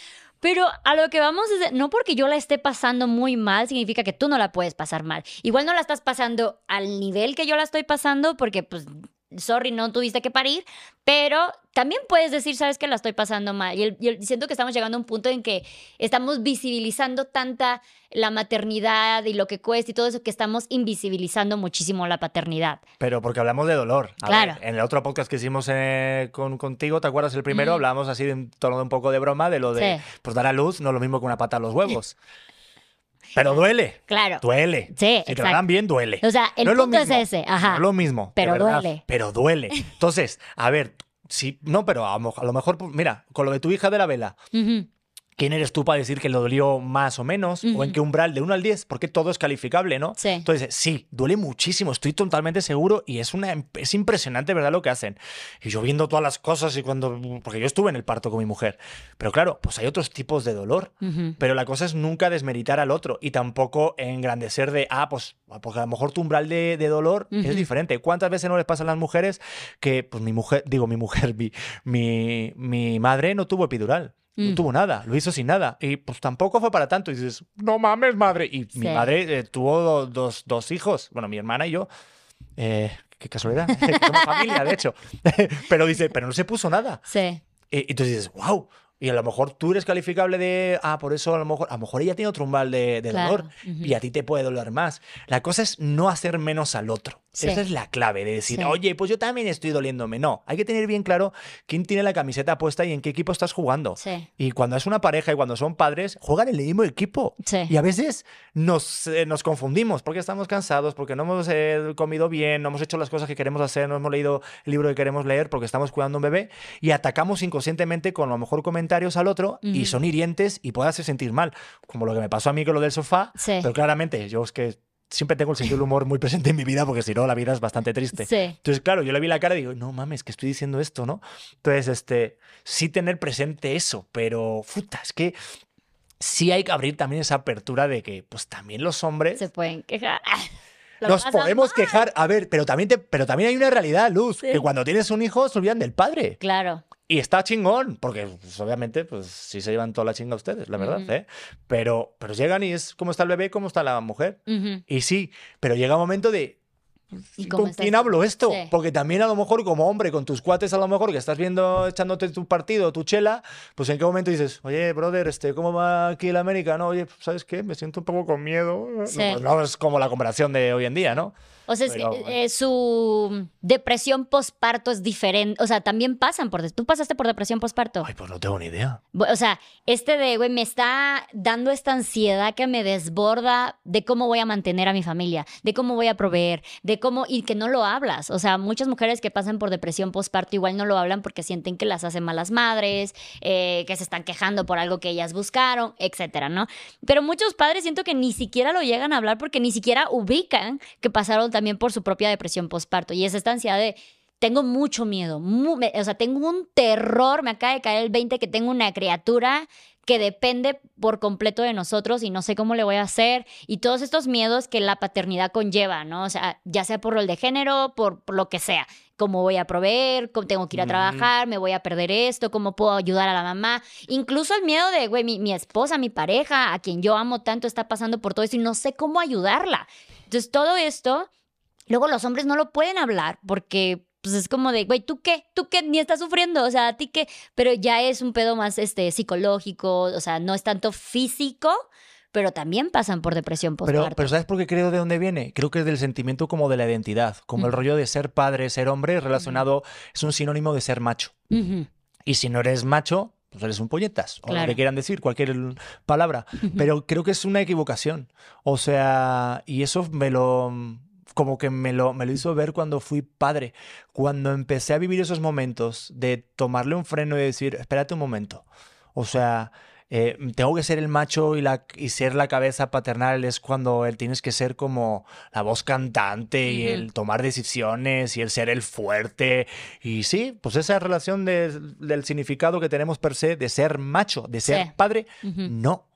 Pero a lo que vamos es, no porque yo la esté pasando muy mal, significa que tú no la puedes pasar mal. Igual no la estás pasando al nivel que yo la estoy pasando, porque pues, sorry, no tuviste que parir, pero también puedes decir, sabes que la estoy pasando mal. Y, el- y el- siento que estamos llegando a un punto en que estamos visibilizando tanta la maternidad y lo que cuesta y todo eso que estamos invisibilizando muchísimo la paternidad. Pero porque hablamos de dolor. A Claro. ver, en el otro podcast que hicimos eh, con, contigo, ¿te acuerdas el primero? Ujú. Hablábamos así de un tono de un poco de broma, de lo de, Sí. pues dar a luz no es lo mismo que una pata a los huevos. Pero duele. Claro. Duele. Sí, Si te exacto. lo dan bien, duele. O sea, el No lo punto es mismo, ese, ajá. No es lo mismo. Pero duele. Pero duele. Entonces, a ver, sí, no, pero a, lo lo mejor, mira, con lo de tu hija de la vela, Ujú. ¿Quién eres tú para decir que le dolió más o menos? ¿O en qué umbral? De 1 al 10, porque todo es calificable, ¿no? Sí. Entonces, sí, duele muchísimo, estoy totalmente seguro y es, una, es impresionante, ¿verdad? Lo que hacen. Y yo viendo todas las cosas y cuando... Porque yo estuve en el parto con mi mujer. Pero claro, pues hay otros tipos de dolor. Ujú. Pero la cosa es nunca desmeritar al otro y tampoco engrandecer de, ah, pues, porque a lo mejor tu umbral de, de dolor es Ujú. diferente. ¿Cuántas veces no les pasa a las mujeres que, pues, mi mujer, digo, mi mujer, mi, mi, mi madre no tuvo epidural? No Mm. tuvo nada, lo hizo sin nada. Y pues tampoco fue para tanto. Y dices, no mames, madre. Y mi madre eh, tuvo do- dos, dos hijos, bueno, mi hermana y yo. Eh, qué casualidad, somos familia, de hecho. pero dice, pero no se puso nada. Sí. Y entonces dices, wow. Y a lo mejor tú eres calificable de, ah, por eso a lo mejor, a lo mejor ella tiene otro umbral de, de Claro, dolor y a ti te puede doler más. La cosa es no hacer menos al otro. Sí. Esa es la clave de decir, Sí. oye, pues yo también estoy doliéndome. No, hay que tener bien claro quién tiene la camiseta puesta y en qué equipo estás jugando. Sí. Y cuando es una pareja y cuando son padres, juegan en el mismo equipo. Y a veces nos, eh, nos confundimos porque estamos cansados, porque no hemos eh, comido bien, no hemos hecho las cosas que queremos hacer, no hemos leído el libro que queremos leer porque estamos cuidando a un bebé y atacamos inconscientemente con a lo mejor comentarios al otro y Ujú. son hirientes y puede hacer sentir mal. Como lo que me pasó a mí con lo del sofá. Pero claramente, yo es que siempre tengo el sentido del humor muy presente en mi vida porque si no, la vida es bastante triste. Sí. Entonces, claro, yo le vi la cara y digo, no mames, que estoy diciendo esto, ¿no? Entonces, este, sí tener presente eso, pero, puta, es que sí hay que abrir también esa apertura de que, pues también los hombres Se pueden quejar. Nos podemos mal. quejar. A ver, pero también, te, pero también hay una realidad, Luz, Sí. que cuando tienes un hijo se olvidan del padre. Claro. Y está chingón, porque pues, obviamente, pues sí se llevan toda la chinga ustedes, la verdad, Ujú. ¿eh? Pero, pero llegan y es cómo está el bebé, cómo está la mujer. Ujú. Y sí, pero llega un momento de. ¿Y ¿y ¿Con estás quién hablo esto? Sí. Porque también a lo mejor como hombre, con tus cuates a lo mejor que estás viendo, echándote tu partido, tu chela, pues en qué momento dices, oye, brother, este, ¿cómo va aquí el América? No, oye, ¿sabes qué? Me siento un poco con miedo. No, Sí. pues no es como la comparación de hoy en día, ¿no? O sea, es- eh, su depresión postparto es diferente. O sea, también pasan por. ¿Tú pasaste por depresión postparto? Ay, pues no tengo ni idea. O sea, este de, güey, me está dando esta ansiedad que me desborda de cómo voy a mantener a mi familia, de cómo voy a proveer, de cómo, y que no lo hablas. O sea, muchas mujeres que pasan por depresión postparto igual no lo hablan porque sienten que las hacen malas madres, eh, que se están quejando por algo que ellas buscaron, etcétera, ¿no? Pero muchos padres siento que ni siquiera lo llegan a hablar porque ni siquiera ubican que pasaron también por su propia depresión postparto. Y es esta ansiedad de tengo mucho miedo, o sea, tengo un terror, me acaba de caer el 20 que tengo una criatura que depende por completo de nosotros y no sé cómo le voy a hacer y todos estos miedos que la paternidad conlleva, ¿no? O sea, ya sea por rol de género, por, lo que sea, cómo voy a proveer, cómo tengo que ir a trabajar, me voy a perder esto, cómo puedo ayudar a la mamá, incluso el miedo de, güey, mi, mi esposa, mi pareja, a quien yo amo tanto, está pasando por todo esto y no sé cómo ayudarla. Entonces, todo esto, luego los hombres no lo pueden hablar porque pues es como de, güey, ¿tú qué? ¿Tú qué? Ni estás sufriendo, o sea, ¿a ti qué? Pero ya es un pedo más este, psicológico, o sea, no es tanto físico, pero también pasan por depresión postparto. Pero, pero ¿sabes por qué creo de dónde viene? Creo que es del sentimiento como de la identidad, como el rollo de ser padre, ser hombre, relacionado, es un sinónimo de ser macho. Y si no eres macho, pues eres un polletas, o lo que quieran decir, cualquier palabra. Pero creo que es una equivocación. O sea, y eso me lo como que me lo, me lo hizo ver cuando fui padre, cuando empecé a vivir esos momentos de tomarle un freno y decir, espérate un momento, o sea, eh, tengo que ser el macho y, la, y ser la cabeza paternal es cuando él tienes que ser como la voz cantante y el tomar decisiones y el ser el fuerte. Y sí, pues esa relación del significado que tenemos per se de ser macho, de ser padre, no,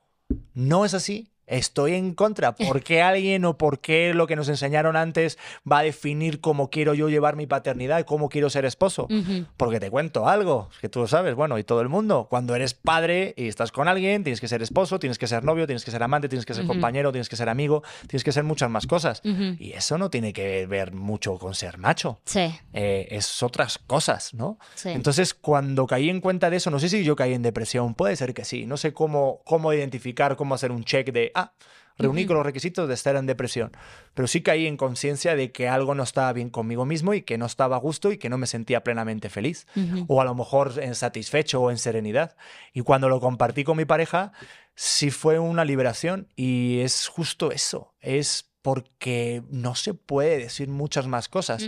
no es así estoy en contra. ¿Por qué alguien o por qué lo que nos enseñaron antes va a definir cómo quiero yo llevar mi paternidad y cómo quiero ser esposo? Porque te cuento algo, que tú lo sabes, bueno, y todo el mundo. Cuando eres padre y estás con alguien, tienes que ser esposo, tienes que ser novio, tienes que ser amante, tienes que ser compañero, tienes que ser amigo, tienes que ser muchas más cosas. Y eso no tiene que ver mucho con ser macho. Sí. Eh, es otras cosas, ¿no? Sí. Entonces, cuando caí en cuenta de eso, no sé si yo caí en depresión, puede ser que sí. No sé cómo, cómo identificar, cómo hacer un check de ah, reuní con los requisitos de estar en depresión, pero sí caí en conciencia de que algo no estaba bien conmigo mismo y que no estaba a gusto y que no me sentía plenamente feliz, o a lo mejor en satisfecho o en serenidad. Y cuando lo compartí con mi pareja, sí fue una liberación y es justo eso, es porque no se puede decir muchas más cosas.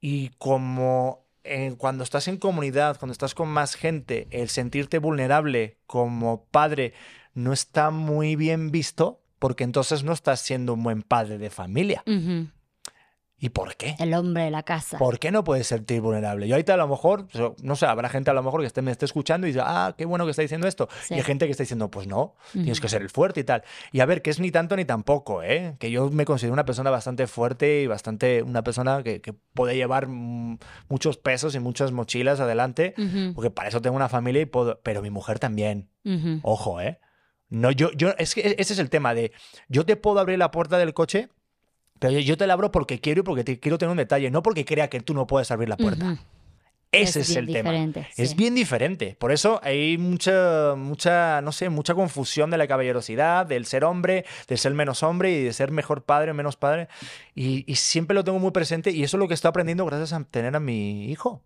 Y como cuando estás en comunidad, cuando estás con más gente, el sentirte vulnerable como padre no está muy bien visto porque entonces no estás siendo un buen padre de familia. ¿Y por qué? El hombre de la casa. ¿Por qué no puedes sentir vulnerable? Yo ahorita a lo mejor, no sé, habrá gente a lo mejor que esté, me esté escuchando y dice, ah, qué bueno que está diciendo esto. Y hay gente que está diciendo, pues no, tienes que ser el fuerte y tal. Y a ver, que es ni tanto ni tampoco, ¿eh? Que yo me considero una persona bastante fuerte y bastante, una persona que, puede llevar muchos pesos y muchas mochilas adelante, porque para eso tengo una familia y puedo, pero mi mujer también. Ojo, ¿eh? No, yo, yo, es que ese es el tema de, yo te puedo abrir la puerta del coche, pero yo te la abro porque quiero y porque te, quiero tener un detalle, no porque crea que tú no puedes abrir la puerta. Ese es, el tema. Es bien diferente. Por eso hay mucha, mucha, no sé, mucha confusión de la caballerosidad, del ser hombre, de ser menos hombre y de ser mejor padre o menos padre. Y, siempre lo tengo muy presente y eso es lo que estoy aprendiendo gracias a tener a mi hijo.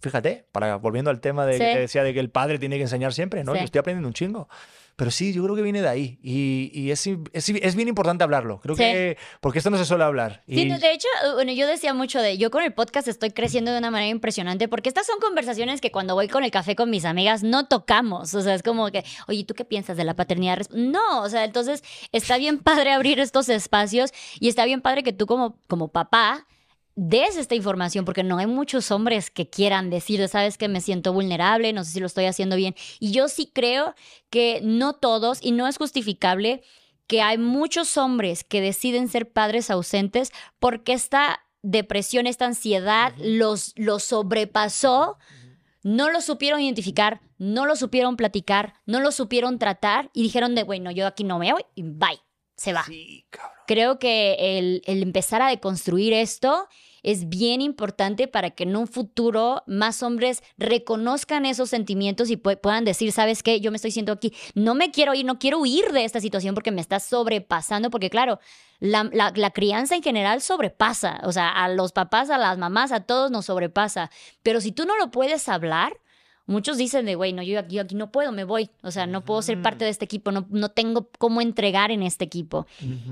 Fíjate, para volviendo al tema de que te decía de que el padre tiene que enseñar siempre, ¿no? Yo estoy aprendiendo un chingo. Pero sí, yo creo que viene de ahí. Y, es, es, bien importante hablarlo. Creo que. Porque esto no se suele hablar. Sí, de hecho, bueno, yo decía mucho de. Yo con el podcast estoy creciendo de una manera impresionante porque estas son conversaciones que cuando voy con el café con mis amigas no tocamos. O sea, es como que, oye, ¿tú qué piensas de la paternidad? No, o sea, entonces está bien padre abrir estos espacios y está bien padre que tú como, como papá des esta información, porque no hay muchos hombres que quieran decir, sabes que me siento vulnerable, no sé si lo estoy haciendo bien. Y yo sí creo que no todos, y no es justificable, que hay muchos hombres que deciden ser padres ausentes porque esta depresión, esta ansiedad los, los sobrepasó, no lo supieron identificar, no lo supieron platicar, no lo supieron tratar y dijeron de, bueno, yo aquí no me voy y bye, se va. Sí, cabrón. Creo que el, empezar a deconstruir esto es bien importante para que en un futuro más hombres reconozcan esos sentimientos y puedan decir, ¿sabes qué? Yo me estoy sintiendo aquí, no me quiero ir, no quiero huir de esta situación porque me está sobrepasando, porque claro, la, la, crianza en general sobrepasa, o sea, a los papás, a las mamás, a todos nos sobrepasa, pero si tú no lo puedes hablar, Muchos dicen de, güey, no, yo aquí, aquí, no puedo, me voy. O sea, no puedo ser parte de este equipo, no, no tengo cómo entregar en este equipo.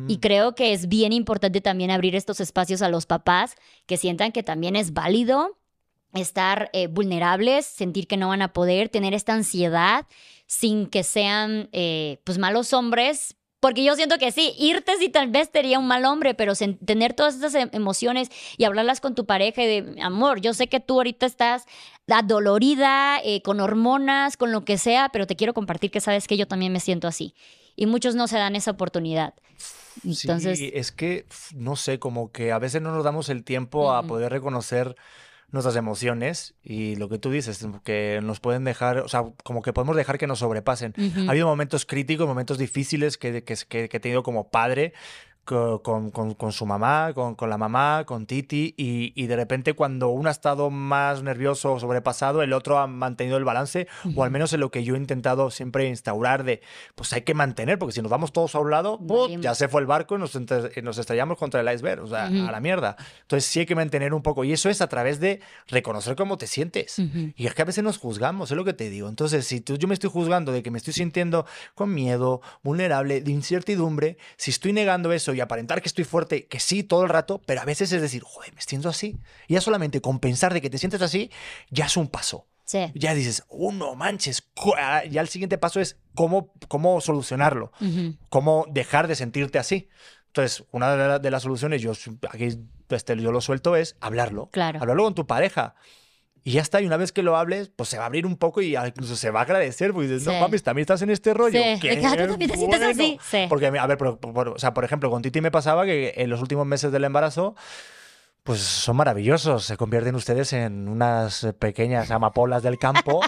Y creo que es bien importante también abrir estos espacios a los papás que sientan que también es válido estar eh, vulnerables, sentir que no van a poder, tener esta ansiedad sin que sean eh, pues malos hombres, Porque yo siento que sí, irte sí tal vez sería un mal hombre, pero tener todas esas em, emociones y hablarlas con tu pareja y de amor, yo sé que tú ahorita estás dolorida, eh, con hormonas, con lo que sea, pero te quiero compartir que sabes que yo también me siento así. Y muchos no se dan esa oportunidad. Entonces, sí, es que, no sé, como que a veces no nos damos el tiempo a poder reconocer nuestras emociones y lo que tú dices, que nos pueden dejar, o sea, como que podemos dejar que nos sobrepasen. Ha habido momentos críticos, momentos difíciles que, que, que, he tenido como padre, con, con, con, su mamá, con, con, la mamá, con Titi, y, y, de repente cuando uno ha estado más nervioso o sobrepasado, el otro ha mantenido el balance, o al menos en lo que yo he intentado siempre instaurar de, pues hay que mantener, porque si nos vamos todos a un lado, ya se fue el barco y nos, nos estrellamos contra el iceberg, o sea, a la mierda. Entonces sí hay que mantener un poco, y eso es a través de reconocer cómo te sientes. Y es que a veces nos juzgamos, es lo que te digo. Entonces, si tú, yo me estoy juzgando de que me estoy sintiendo con miedo, vulnerable, de incertidumbre, si estoy negando eso y aparentar que estoy fuerte, que sí, todo el rato, pero a veces es decir, joder, me siento así. Y ya solamente compensar de que te sientes así, ya es un paso. Ya dices, oh, no manches. Ah, ya el siguiente paso es cómo, cómo solucionarlo, cómo dejar de sentirte así. Entonces, una de, las soluciones, yo aquí este, yo lo suelto, es hablarlo. Claro. Hablarlo con tu pareja. Y ya está, y una vez que lo hables, pues se va a abrir un poco y incluso se va a agradecer, porque dices, no mames, también estás en este rollo. Sí. ¿Qué también te sientes así. Sí. Porque, a ver, por, o sea, por ejemplo, con Titi me pasaba que en los últimos meses del embarazo, pues son maravillosos. Se convierten ustedes en unas pequeñas amapolas del campo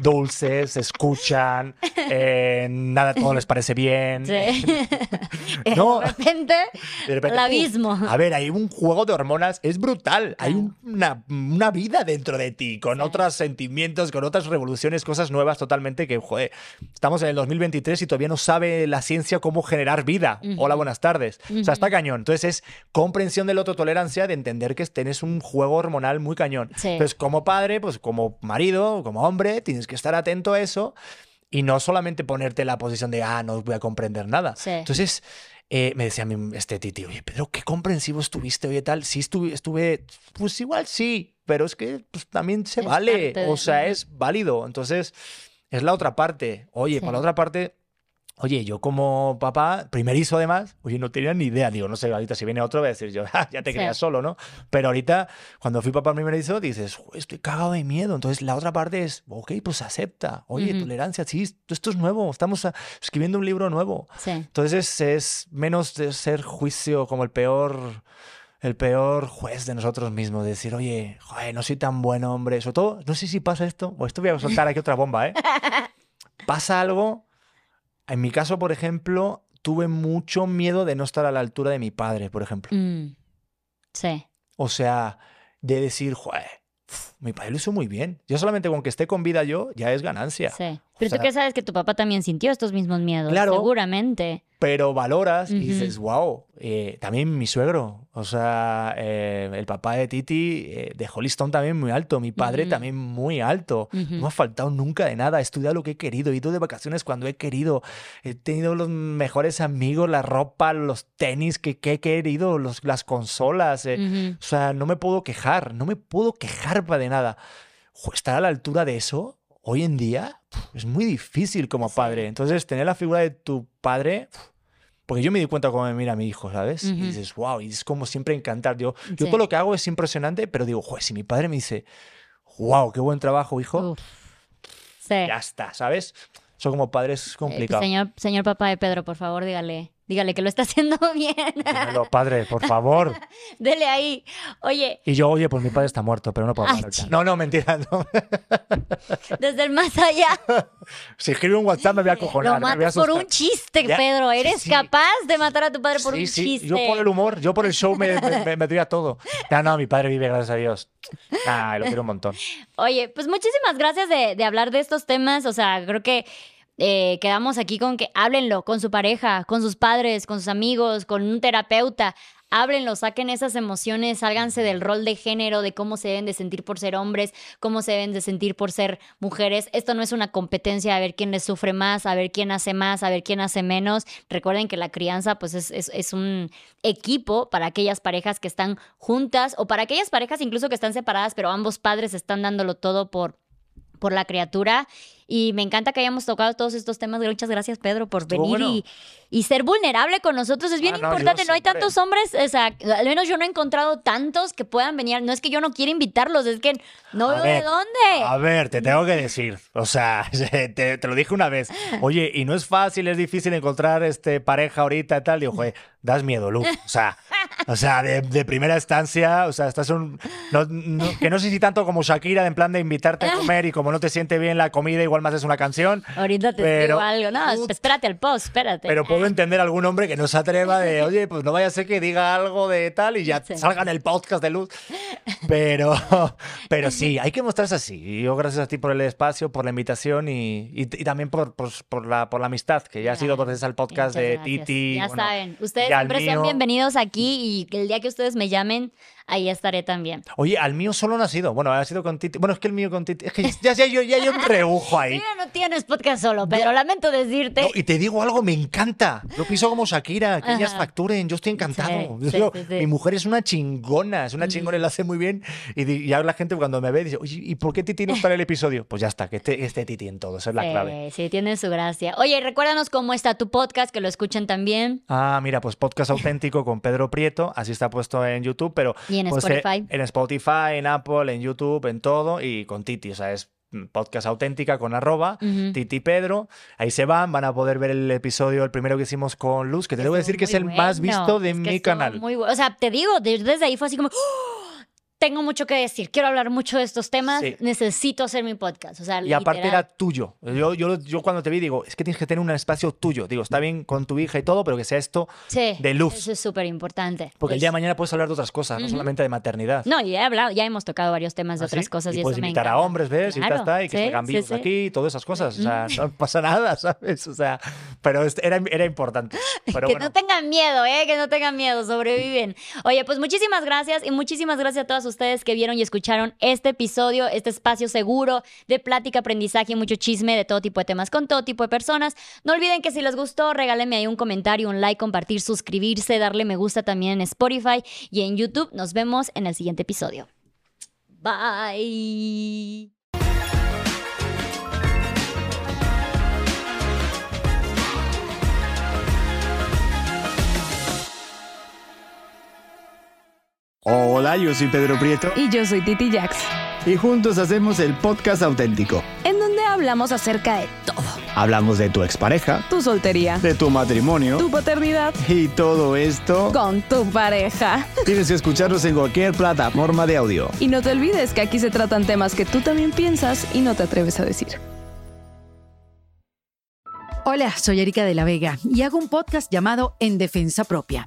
dulces, escuchan, eh, nada, todo les parece bien. Sí. no, de, repente, el abismo. a ver, hay un juego de hormonas, es brutal. Hay una, una, vida dentro de ti, con otros sentimientos, con otras revoluciones, cosas nuevas totalmente que, joder, estamos en el 2023 y todavía no sabe la ciencia cómo generar vida. Hola, buenas tardes. O sea, está cañón. Entonces es comprensión del otro, tolerancia, de entender que tenés un juego hormonal muy cañón. Entonces, como padre, pues como marido, como hombre, tienes que estar atento a eso y no solamente ponerte en la posición de, ah, no voy a comprender nada. Entonces, eh, me decía este Titi, oye, Pedro, qué comprensivo estuviste, oye, tal. Sí, estuve, estuve pues igual sí, pero es que pues, también se vale, o sea, es válido. Entonces, es la otra parte. Oye, por la otra parte, Oye, yo como papá, primerizo además, oye, no tenía ni idea. Digo, no sé, ahorita si viene otro voy a decir yo, ah, ya te creas solo, ¿no? Pero ahorita, cuando fui papá primerizo, dices, estoy cagado de miedo. Entonces, la otra parte es, ok, pues acepta. Oye, tolerancia, sí, esto es nuevo. Estamos escribiendo un libro nuevo. Entonces, es menos de ser juicio como el peor el peor juez de nosotros mismos, decir, oye, joder, no soy tan buen hombre. Sobre todo, no sé si pasa esto, o esto voy a soltar aquí otra bomba, ¿eh? Pasa algo en mi caso, por ejemplo, tuve mucho miedo de no estar a la altura de mi padre, por ejemplo. Mm, sí. O sea, de decir, joder, mi padre lo hizo muy bien. Yo solamente con que esté con vida yo, ya es ganancia. Sí. Pero tú qué sabes que tu papá también sintió estos mismos miedos. Claro. Seguramente. Pero valoras y dices, wow, eh, también mi suegro, o sea, eh, el papá de Titi eh, dejó listón también muy alto, mi padre también muy alto. No me ha faltado nunca de nada, he estudiado lo que he querido, he ido de vacaciones cuando he querido, he tenido los mejores amigos, la ropa, los tenis que, he querido, los, las consolas. O sea, no me puedo quejar, no me puedo quejar para de nada. Estar a la altura de eso, hoy en día es muy difícil como padre. Entonces, tener la figura de tu padre, porque yo me di cuenta cómo me mira mi hijo, ¿sabes? Y dices, wow, y es como siempre encantar. Yo, yo todo lo que hago es impresionante, pero digo, joder, si mi padre me dice, wow, qué buen trabajo, hijo, ya está, ¿sabes? Eso como padre es eh, complicado. señor, señor papá de Pedro, por favor, dígale Dígale que lo está haciendo bien. Dímelo, padre, por favor. Dele ahí. Oye. Y yo, oye, pues mi padre está muerto, pero no puedo hablar. No, no, mentira. No. Desde el más allá. Si escribe un WhatsApp me voy a cojonar. Lo matas por un chiste, Pedro. ¿Eres capaz de matar a tu padre por un chiste? Yo por el humor, yo por el show me, me, doy a todo. No, no, mi padre vive, gracias a Dios. Ah, lo quiero un montón. Oye, pues muchísimas gracias de, de hablar de estos temas. O sea, creo que eh, quedamos aquí con que háblenlo con su pareja, con sus padres, con sus amigos, con un terapeuta. Háblenlo, saquen esas emociones, sálganse del rol de género, de cómo se deben de sentir por ser hombres, cómo se deben de sentir por ser mujeres. Esto no es una competencia a ver quién les sufre más, a ver quién hace más, a ver quién hace menos. Recuerden que la crianza pues es, es un equipo para aquellas parejas que están juntas o para aquellas parejas incluso que están separadas, pero ambos padres están dándolo todo por por la criatura. Y me encanta que hayamos tocado todos estos temas. Muchas gracias, Pedro, por venir bueno. y, y ser vulnerable con nosotros. Es bien Ah, no, importante. No hay tantos hombres, o sea, al menos yo no he encontrado tantos que puedan venir. No es que yo no quiera invitarlos, es que no A veo ver, de dónde. A ver, te tengo que decir, o sea, te, te lo dije una vez. Oye, y no es fácil, es difícil encontrar este pareja ahorita y tal. Digo, joder, das miedo, Luz. O sea, o sea, de, de primera instancia, o sea, estás un no- no- que no sé si tanto como Shakira, en plan de invitarte a comer y como no te siente bien la comida, igual más es una canción. Ahorita te pero- digo algo. No, espérate al post, espérate. Pero puedo entender a algún hombre que no se atreva de, oye, pues no vaya a ser que diga algo de tal y ya Sí. salga en el podcast de luz. Pero, pero sí, hay que mostrarse así. Yo gracias a ti por el espacio, por la invitación y, y- y también por, por, por la, por la amistad, que ya ha sido gracias al podcast Muchas de gracias. Titi. Ya bueno, saben, ustedes siempre sean bienvenidos aquí y que el día que ustedes me llamen, ahí estaré también. Oye, al mío solo no ha sido. Bueno, ha sido con Titi. Bueno, es que el mío con Titi. Es que ya, ya, ya, ya hay un rebujo ahí. Mira, no tienes podcast solo, Pedro, lamento decirte. No, y te digo algo, me encanta. Yo pienso como Shakira, que ellas facturen. Yo estoy encantado. Sí, Yo sí, digo, sí, sí. Mi mujer es una chingona, es una chingona y lo hace muy bien. Y, y ahora la gente cuando me ve dice, oye, ¿y por qué Titi no está en el episodio? Pues ya está, que esté, esté Titi en todo, esa es la clave. Sí, tiene su gracia. Oye, recuérdanos cómo está tu podcast, que lo escuchen también. Ah, mira, pues podcast auténtico con Pedro Prieto, así está puesto en YouTube, pero Y en pues, eh, Spotify. en Spotify, en Apple, en YouTube, en todo y con Titi, o sea, es podcast auténtica con arroba, Ujú. Titi Pedro, ahí se van, van a poder ver el episodio, el primero que hicimos con Luz, que te debo decir que es el más bueno, visto de es que mi canal. muy bu- o sea, te digo, de- desde ahí fue así como, ¡Oh! Tengo mucho que decir, quiero hablar mucho de estos temas, Sí. necesito hacer mi podcast. O sea, Y aparte literal. era tuyo. Yo, yo, yo cuando te vi digo, es que tienes que tener un espacio tuyo. Digo, está bien con tu hija y todo, pero que sea esto Sí, de luz. Eso es súper importante. Porque el día de mañana puedes hablar de otras cosas, no Ujú. solamente de maternidad. No, ya he hablado, ya hemos tocado varios temas de ¿Ah, otras sí? cosas y, y puedes eso me invitar a encanta. hombres, ¿ves? y Claro, ya está, y que salgan vivos aquí y todas esas cosas. O sea, no pasa nada, ¿sabes? O sea, pero era, era importante. Pero que bueno. no tengan miedo, ¿eh? Que no tengan miedo, sobreviven. Oye, pues muchísimas gracias y muchísimas gracias a todas ustedes que vieron y escucharon este episodio, este espacio seguro de plática, aprendizaje y mucho chisme de todo tipo de temas con todo tipo de personas. No olviden que si les gustó, regálenme ahí un comentario, un like, compartir, suscribirse, darle me gusta también en Spotify y en YouTube. Nos vemos en el siguiente episodio. Bye. Hola, yo soy Pedro Prieto Y yo soy Titi Jax, y juntos hacemos el podcast auténtico. en donde hablamos acerca de todo. Hablamos de tu expareja, Tu soltería, de tu matrimonio tu paternidad, y todo esto con tu pareja. tienes que escucharnos en cualquier plataforma de audio. Y no te olvides que aquí se tratan temas que tú también piensas y no te atreves a decir. Hola, soy Erika de la Vega y hago un podcast llamado En Defensa Propia,